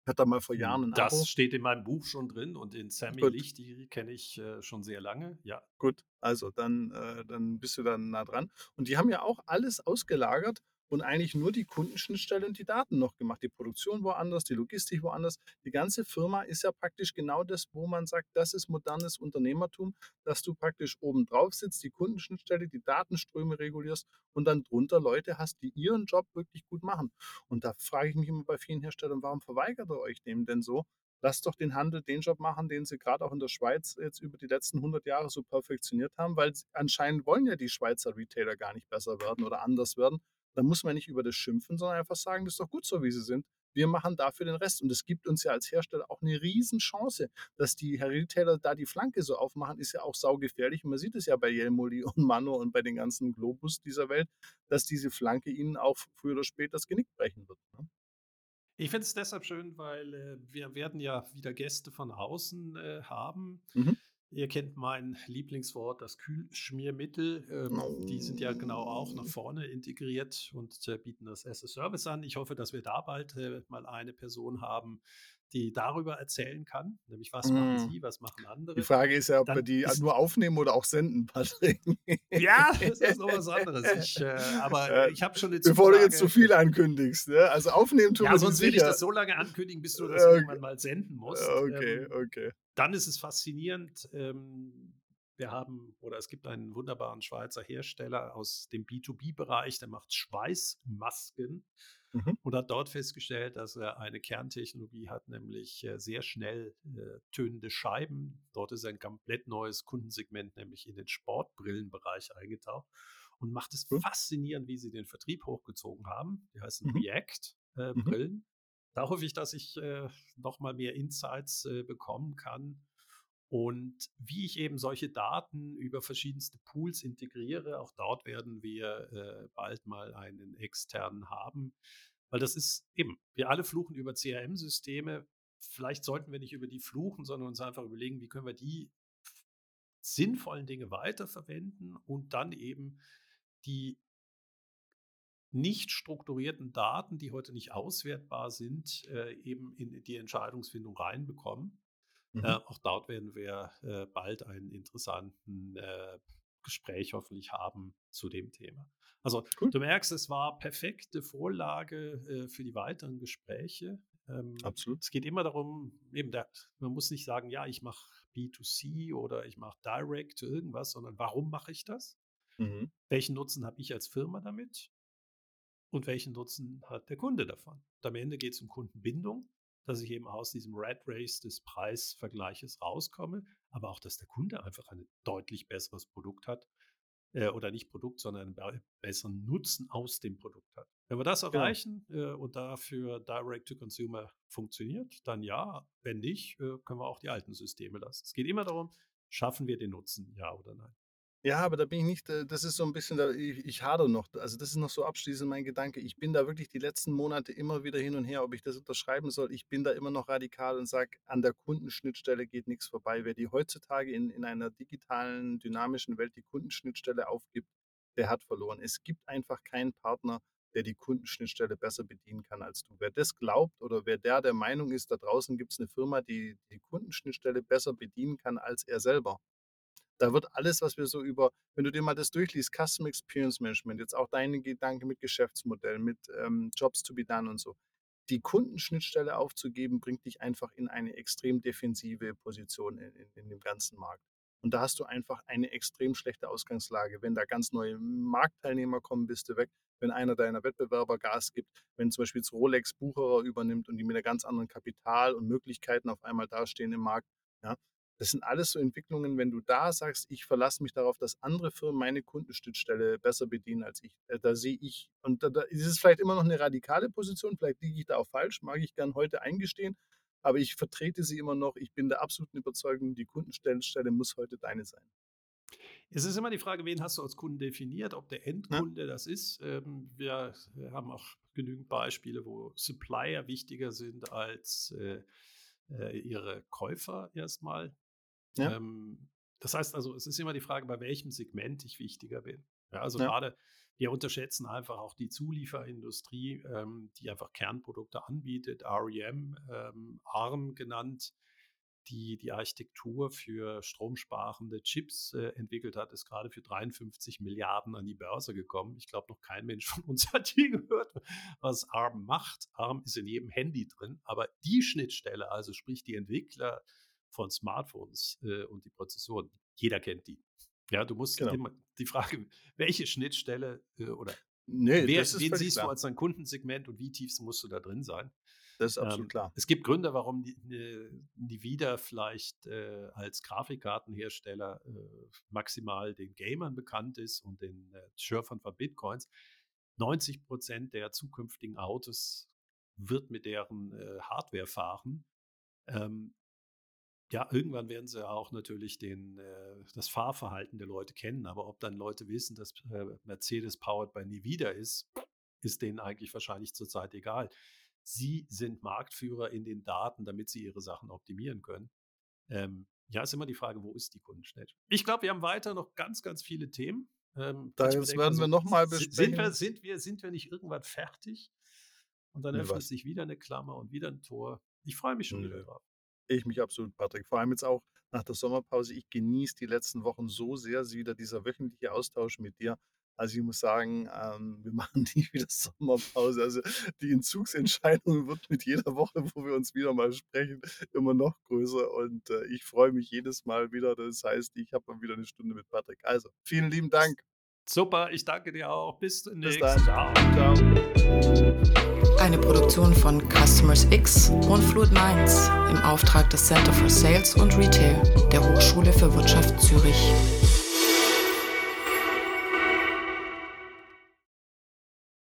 [SPEAKER 2] Ich hatte da mal vor Jahren ein
[SPEAKER 3] das
[SPEAKER 2] Abo.
[SPEAKER 3] steht in meinem Buch schon drin und den Sammy
[SPEAKER 2] Gut.
[SPEAKER 3] Licht, die kenne ich äh, schon sehr lange. Ja,
[SPEAKER 2] Gut, also dann, äh, dann bist du dann nah dran. Und die haben ja auch alles ausgelagert und eigentlich nur die Kundenschnittstelle und die Daten noch gemacht. Die Produktion woanders, die Logistik woanders. Die ganze Firma ist ja praktisch genau das, wo man sagt, das ist modernes Unternehmertum, dass du praktisch oben drauf sitzt, die Kundenschnittstelle, die Datenströme regulierst und dann drunter Leute hast, die ihren Job wirklich gut machen. Und da frage ich mich immer bei vielen Herstellern, warum verweigert ihr euch dem denn so? Lasst doch den Handel den Job machen, den sie gerade auch in der Schweiz jetzt über die letzten 100 Jahre so perfektioniert haben, weil anscheinend wollen ja die Schweizer Retailer gar nicht besser werden oder anders werden. Da muss man nicht über das schimpfen, sondern einfach sagen, das ist doch gut so, wie sie sind. Wir machen dafür den Rest. Und es gibt uns ja als Hersteller auch eine Riesenchance, dass die Retailer da die Flanke so aufmachen, ist ja auch saugefährlich. Und man sieht es ja bei Jelmoli und Mano und bei den ganzen Globus dieser Welt, dass diese Flanke ihnen auch früher oder später das Genick brechen wird. Ne?
[SPEAKER 3] Ich finde es deshalb schön, weil äh, wir werden ja wieder Gäste von außen äh, haben.
[SPEAKER 2] Mhm.
[SPEAKER 3] Ihr kennt mein Lieblingswort, das Kühlschmiermittel. Ähm, Die sind ja genau auch nach vorne integriert und äh, bieten das as a Service an. Ich hoffe, dass wir da bald äh, mal eine Person haben, die darüber erzählen kann. Nämlich, was machen
[SPEAKER 2] Mm.
[SPEAKER 3] Sie, was machen andere?
[SPEAKER 2] Die Frage ist ja, ob
[SPEAKER 3] Dann
[SPEAKER 2] wir die nur aufnehmen oder auch senden, Patrick.
[SPEAKER 3] ja, das ist noch was anderes. Ich, äh, aber ich habe schon eine
[SPEAKER 2] Bevor du jetzt zu viel ankündigst. Ne? Also aufnehmen tun
[SPEAKER 3] Ja,
[SPEAKER 2] wir
[SPEAKER 3] sonst will ich das so lange ankündigen, bis du das
[SPEAKER 2] Okay.
[SPEAKER 3] irgendwann mal senden musst.
[SPEAKER 2] Okay,
[SPEAKER 3] Ähm,
[SPEAKER 2] okay.
[SPEAKER 3] Dann ist es faszinierend. Ähm, wir haben, oder es gibt einen wunderbaren Schweizer Hersteller aus dem B2B-Bereich, der macht Schweißmasken
[SPEAKER 2] Mhm.
[SPEAKER 3] und hat dort festgestellt, dass er eine Kerntechnologie hat, nämlich äh, sehr schnell äh, tönende Scheiben. Dort ist ein komplett neues Kundensegment, nämlich in den Sportbrillenbereich eingetaucht und macht es
[SPEAKER 2] Cool.
[SPEAKER 3] faszinierend, wie sie den Vertrieb hochgezogen haben. Die heißen
[SPEAKER 2] Mhm.
[SPEAKER 3] React-Brillen. Da hoffe ich, dass ich äh, noch mal mehr Insights äh, bekommen kann. Und wie ich eben solche Daten über verschiedenste Pools integriere, auch dort werden wir äh, bald mal einen externen haben. Weil das ist eben, wir alle fluchen über CRM-Systeme. Vielleicht sollten wir nicht über die fluchen, sondern uns einfach überlegen, wie können wir die sinnvollen Dinge weiterverwenden und dann eben die nicht strukturierten Daten, die heute nicht auswertbar sind, äh, eben in die Entscheidungsfindung reinbekommen. Mhm. Äh, auch dort werden wir äh, bald einen interessanten Gespräch hoffentlich haben zu dem Thema. Also cool. du merkst, es war perfekte Vorlage für die weiteren Gespräche.
[SPEAKER 2] Ähm, Absolut.
[SPEAKER 3] Es geht immer darum, eben der, man muss nicht sagen, ja, ich mache B2C oder ich mache Direct irgendwas, sondern warum mache ich das? Mhm. Welchen Nutzen habe ich als Firma damit? Und welchen Nutzen hat der Kunde davon. Und am Ende geht es um Kundenbindung, dass ich eben aus diesem Red Race des Preisvergleiches rauskomme, aber auch, dass der Kunde einfach ein deutlich besseres Produkt hat äh, oder nicht Produkt, sondern einen besseren Nutzen aus dem Produkt hat. Wenn wir das genau. erreichen genau. äh, und dafür Direct-to-Consumer funktioniert, dann ja. Wenn nicht, äh, können wir auch die alten Systeme lassen. Es geht immer darum, schaffen wir den Nutzen, ja oder nein.
[SPEAKER 2] Ja, aber da bin ich nicht, äh, das ist so ein bisschen, ich, ich hadere noch. Also das ist noch so abschließend mein Gedanke. Ich bin da wirklich die letzten Monate immer wieder hin und her, ob ich das unterschreiben soll. Ich bin da immer noch radikal und sage, an der Kundenschnittstelle geht nichts vorbei. Wer die heutzutage in, in einer digitalen, dynamischen Welt die Kundenschnittstelle aufgibt, der hat verloren. Es gibt einfach keinen Partner, der die Kundenschnittstelle besser bedienen kann als du. Wer das glaubt oder wer der der Meinung ist, da draußen gibt es eine Firma, die die Kundenschnittstelle besser bedienen kann als er selber, da wird alles, was wir so über, wenn du dir mal das durchliest, Custom Experience Management, jetzt auch deine Gedanken mit Geschäftsmodellen, mit ähm, Jobs to be done und so. Die Kundenschnittstelle aufzugeben, bringt dich einfach in eine extrem defensive Position in, in, in dem ganzen Markt. Und da hast du einfach eine extrem schlechte Ausgangslage. Wenn da ganz neue Marktteilnehmer kommen, bist du weg. Wenn einer deiner Wettbewerber Gas gibt, wenn zum Beispiel Rolex Bucherer übernimmt und die mit einem ganz anderen Kapital und Möglichkeiten auf einmal dastehen im Markt, ja, das sind alles so Entwicklungen, wenn du da sagst, ich verlasse mich darauf, dass andere Firmen meine Kundenschnittstelle besser bedienen als ich. Äh, da sehe ich, und da, da ist es vielleicht immer noch eine radikale Position, vielleicht liege ich da auch falsch, mag ich gern heute eingestehen, aber ich vertrete sie immer noch. Ich bin der absoluten Überzeugung, die Kundenstelle muss heute deine sein.
[SPEAKER 3] Es ist immer die Frage, wen hast du als Kunden definiert, ob der Endkunde ja. das ist. Ähm, wir haben auch genügend Beispiele, wo Supplier wichtiger sind als äh, äh, ihre Käufer erstmal. Ja. Ähm, das heißt also, es ist immer die Frage, bei welchem Segment ich wichtiger bin. Ja, also ja. gerade wir unterschätzen einfach auch die Zulieferindustrie, ähm, die einfach Kernprodukte anbietet, REM, ähm, ARM genannt die die Architektur für stromsparende Chips äh, entwickelt hat, ist gerade für 53 Milliarden an die Börse gekommen. Ich glaube, noch kein Mensch von uns hat je gehört, was ARM macht. ARM ist in jedem Handy drin, aber die Schnittstelle, also sprich die Entwickler von Smartphones äh, und die Prozessoren, jeder kennt die. Ja, du musst genau. immer die Frage, welche Schnittstelle äh, oder nee, wer, wen siehst klar. du als dein Kundensegment und wie tief musst du da drin sein?
[SPEAKER 2] Das ist absolut ähm, klar.
[SPEAKER 3] Es gibt Gründe, warum die, die wieder vielleicht äh, als Grafikkartenhersteller äh, maximal den Gamern bekannt ist und den äh, Schürfern von Bitcoins. 90 Prozent der zukünftigen Autos wird mit deren äh, Hardware fahren. Ähm, ja, irgendwann werden sie auch natürlich den, äh, das Fahrverhalten der Leute kennen, aber ob dann Leute wissen, dass äh, Mercedes powered by Nvidia ist, ist denen eigentlich wahrscheinlich zurzeit egal. Sie sind Marktführer in den Daten, damit sie ihre Sachen optimieren können. Ähm, ja, ist immer die Frage, wo ist die Kundenschnitt? Ich glaube, wir haben weiter noch ganz, ganz viele Themen.
[SPEAKER 2] Ähm, da jetzt werden wir so, nochmal besprechen.
[SPEAKER 3] Sind wir, sind, wir, sind wir nicht irgendwann fertig? Und dann öffnet was? sich wieder eine Klammer und wieder ein Tor. Ich freue mich schon wieder drauf.
[SPEAKER 2] Ich mich absolut, Patrick. Vor allem jetzt auch nach der Sommerpause. Ich genieße die letzten Wochen so sehr, wieder dieser wöchentliche Austausch mit dir. Also ich muss sagen, ähm, wir machen nie wieder Sommerpause. Also die Entzugsentscheidung wird mit jeder Woche, wo wir uns wieder mal sprechen, immer noch größer. Und äh, ich freue mich jedes Mal wieder. Das heißt, ich habe mal wieder eine Stunde mit Patrick. Also vielen lieben Dank.
[SPEAKER 3] Super, ich danke dir auch. Bis
[SPEAKER 2] demnächst. Bis dann. Ciao.
[SPEAKER 1] Ciao. Eine Produktion von Customers X und Fluid Minds im Auftrag des Center for Sales und Retail der Hochschule für Wirtschaft Zürich.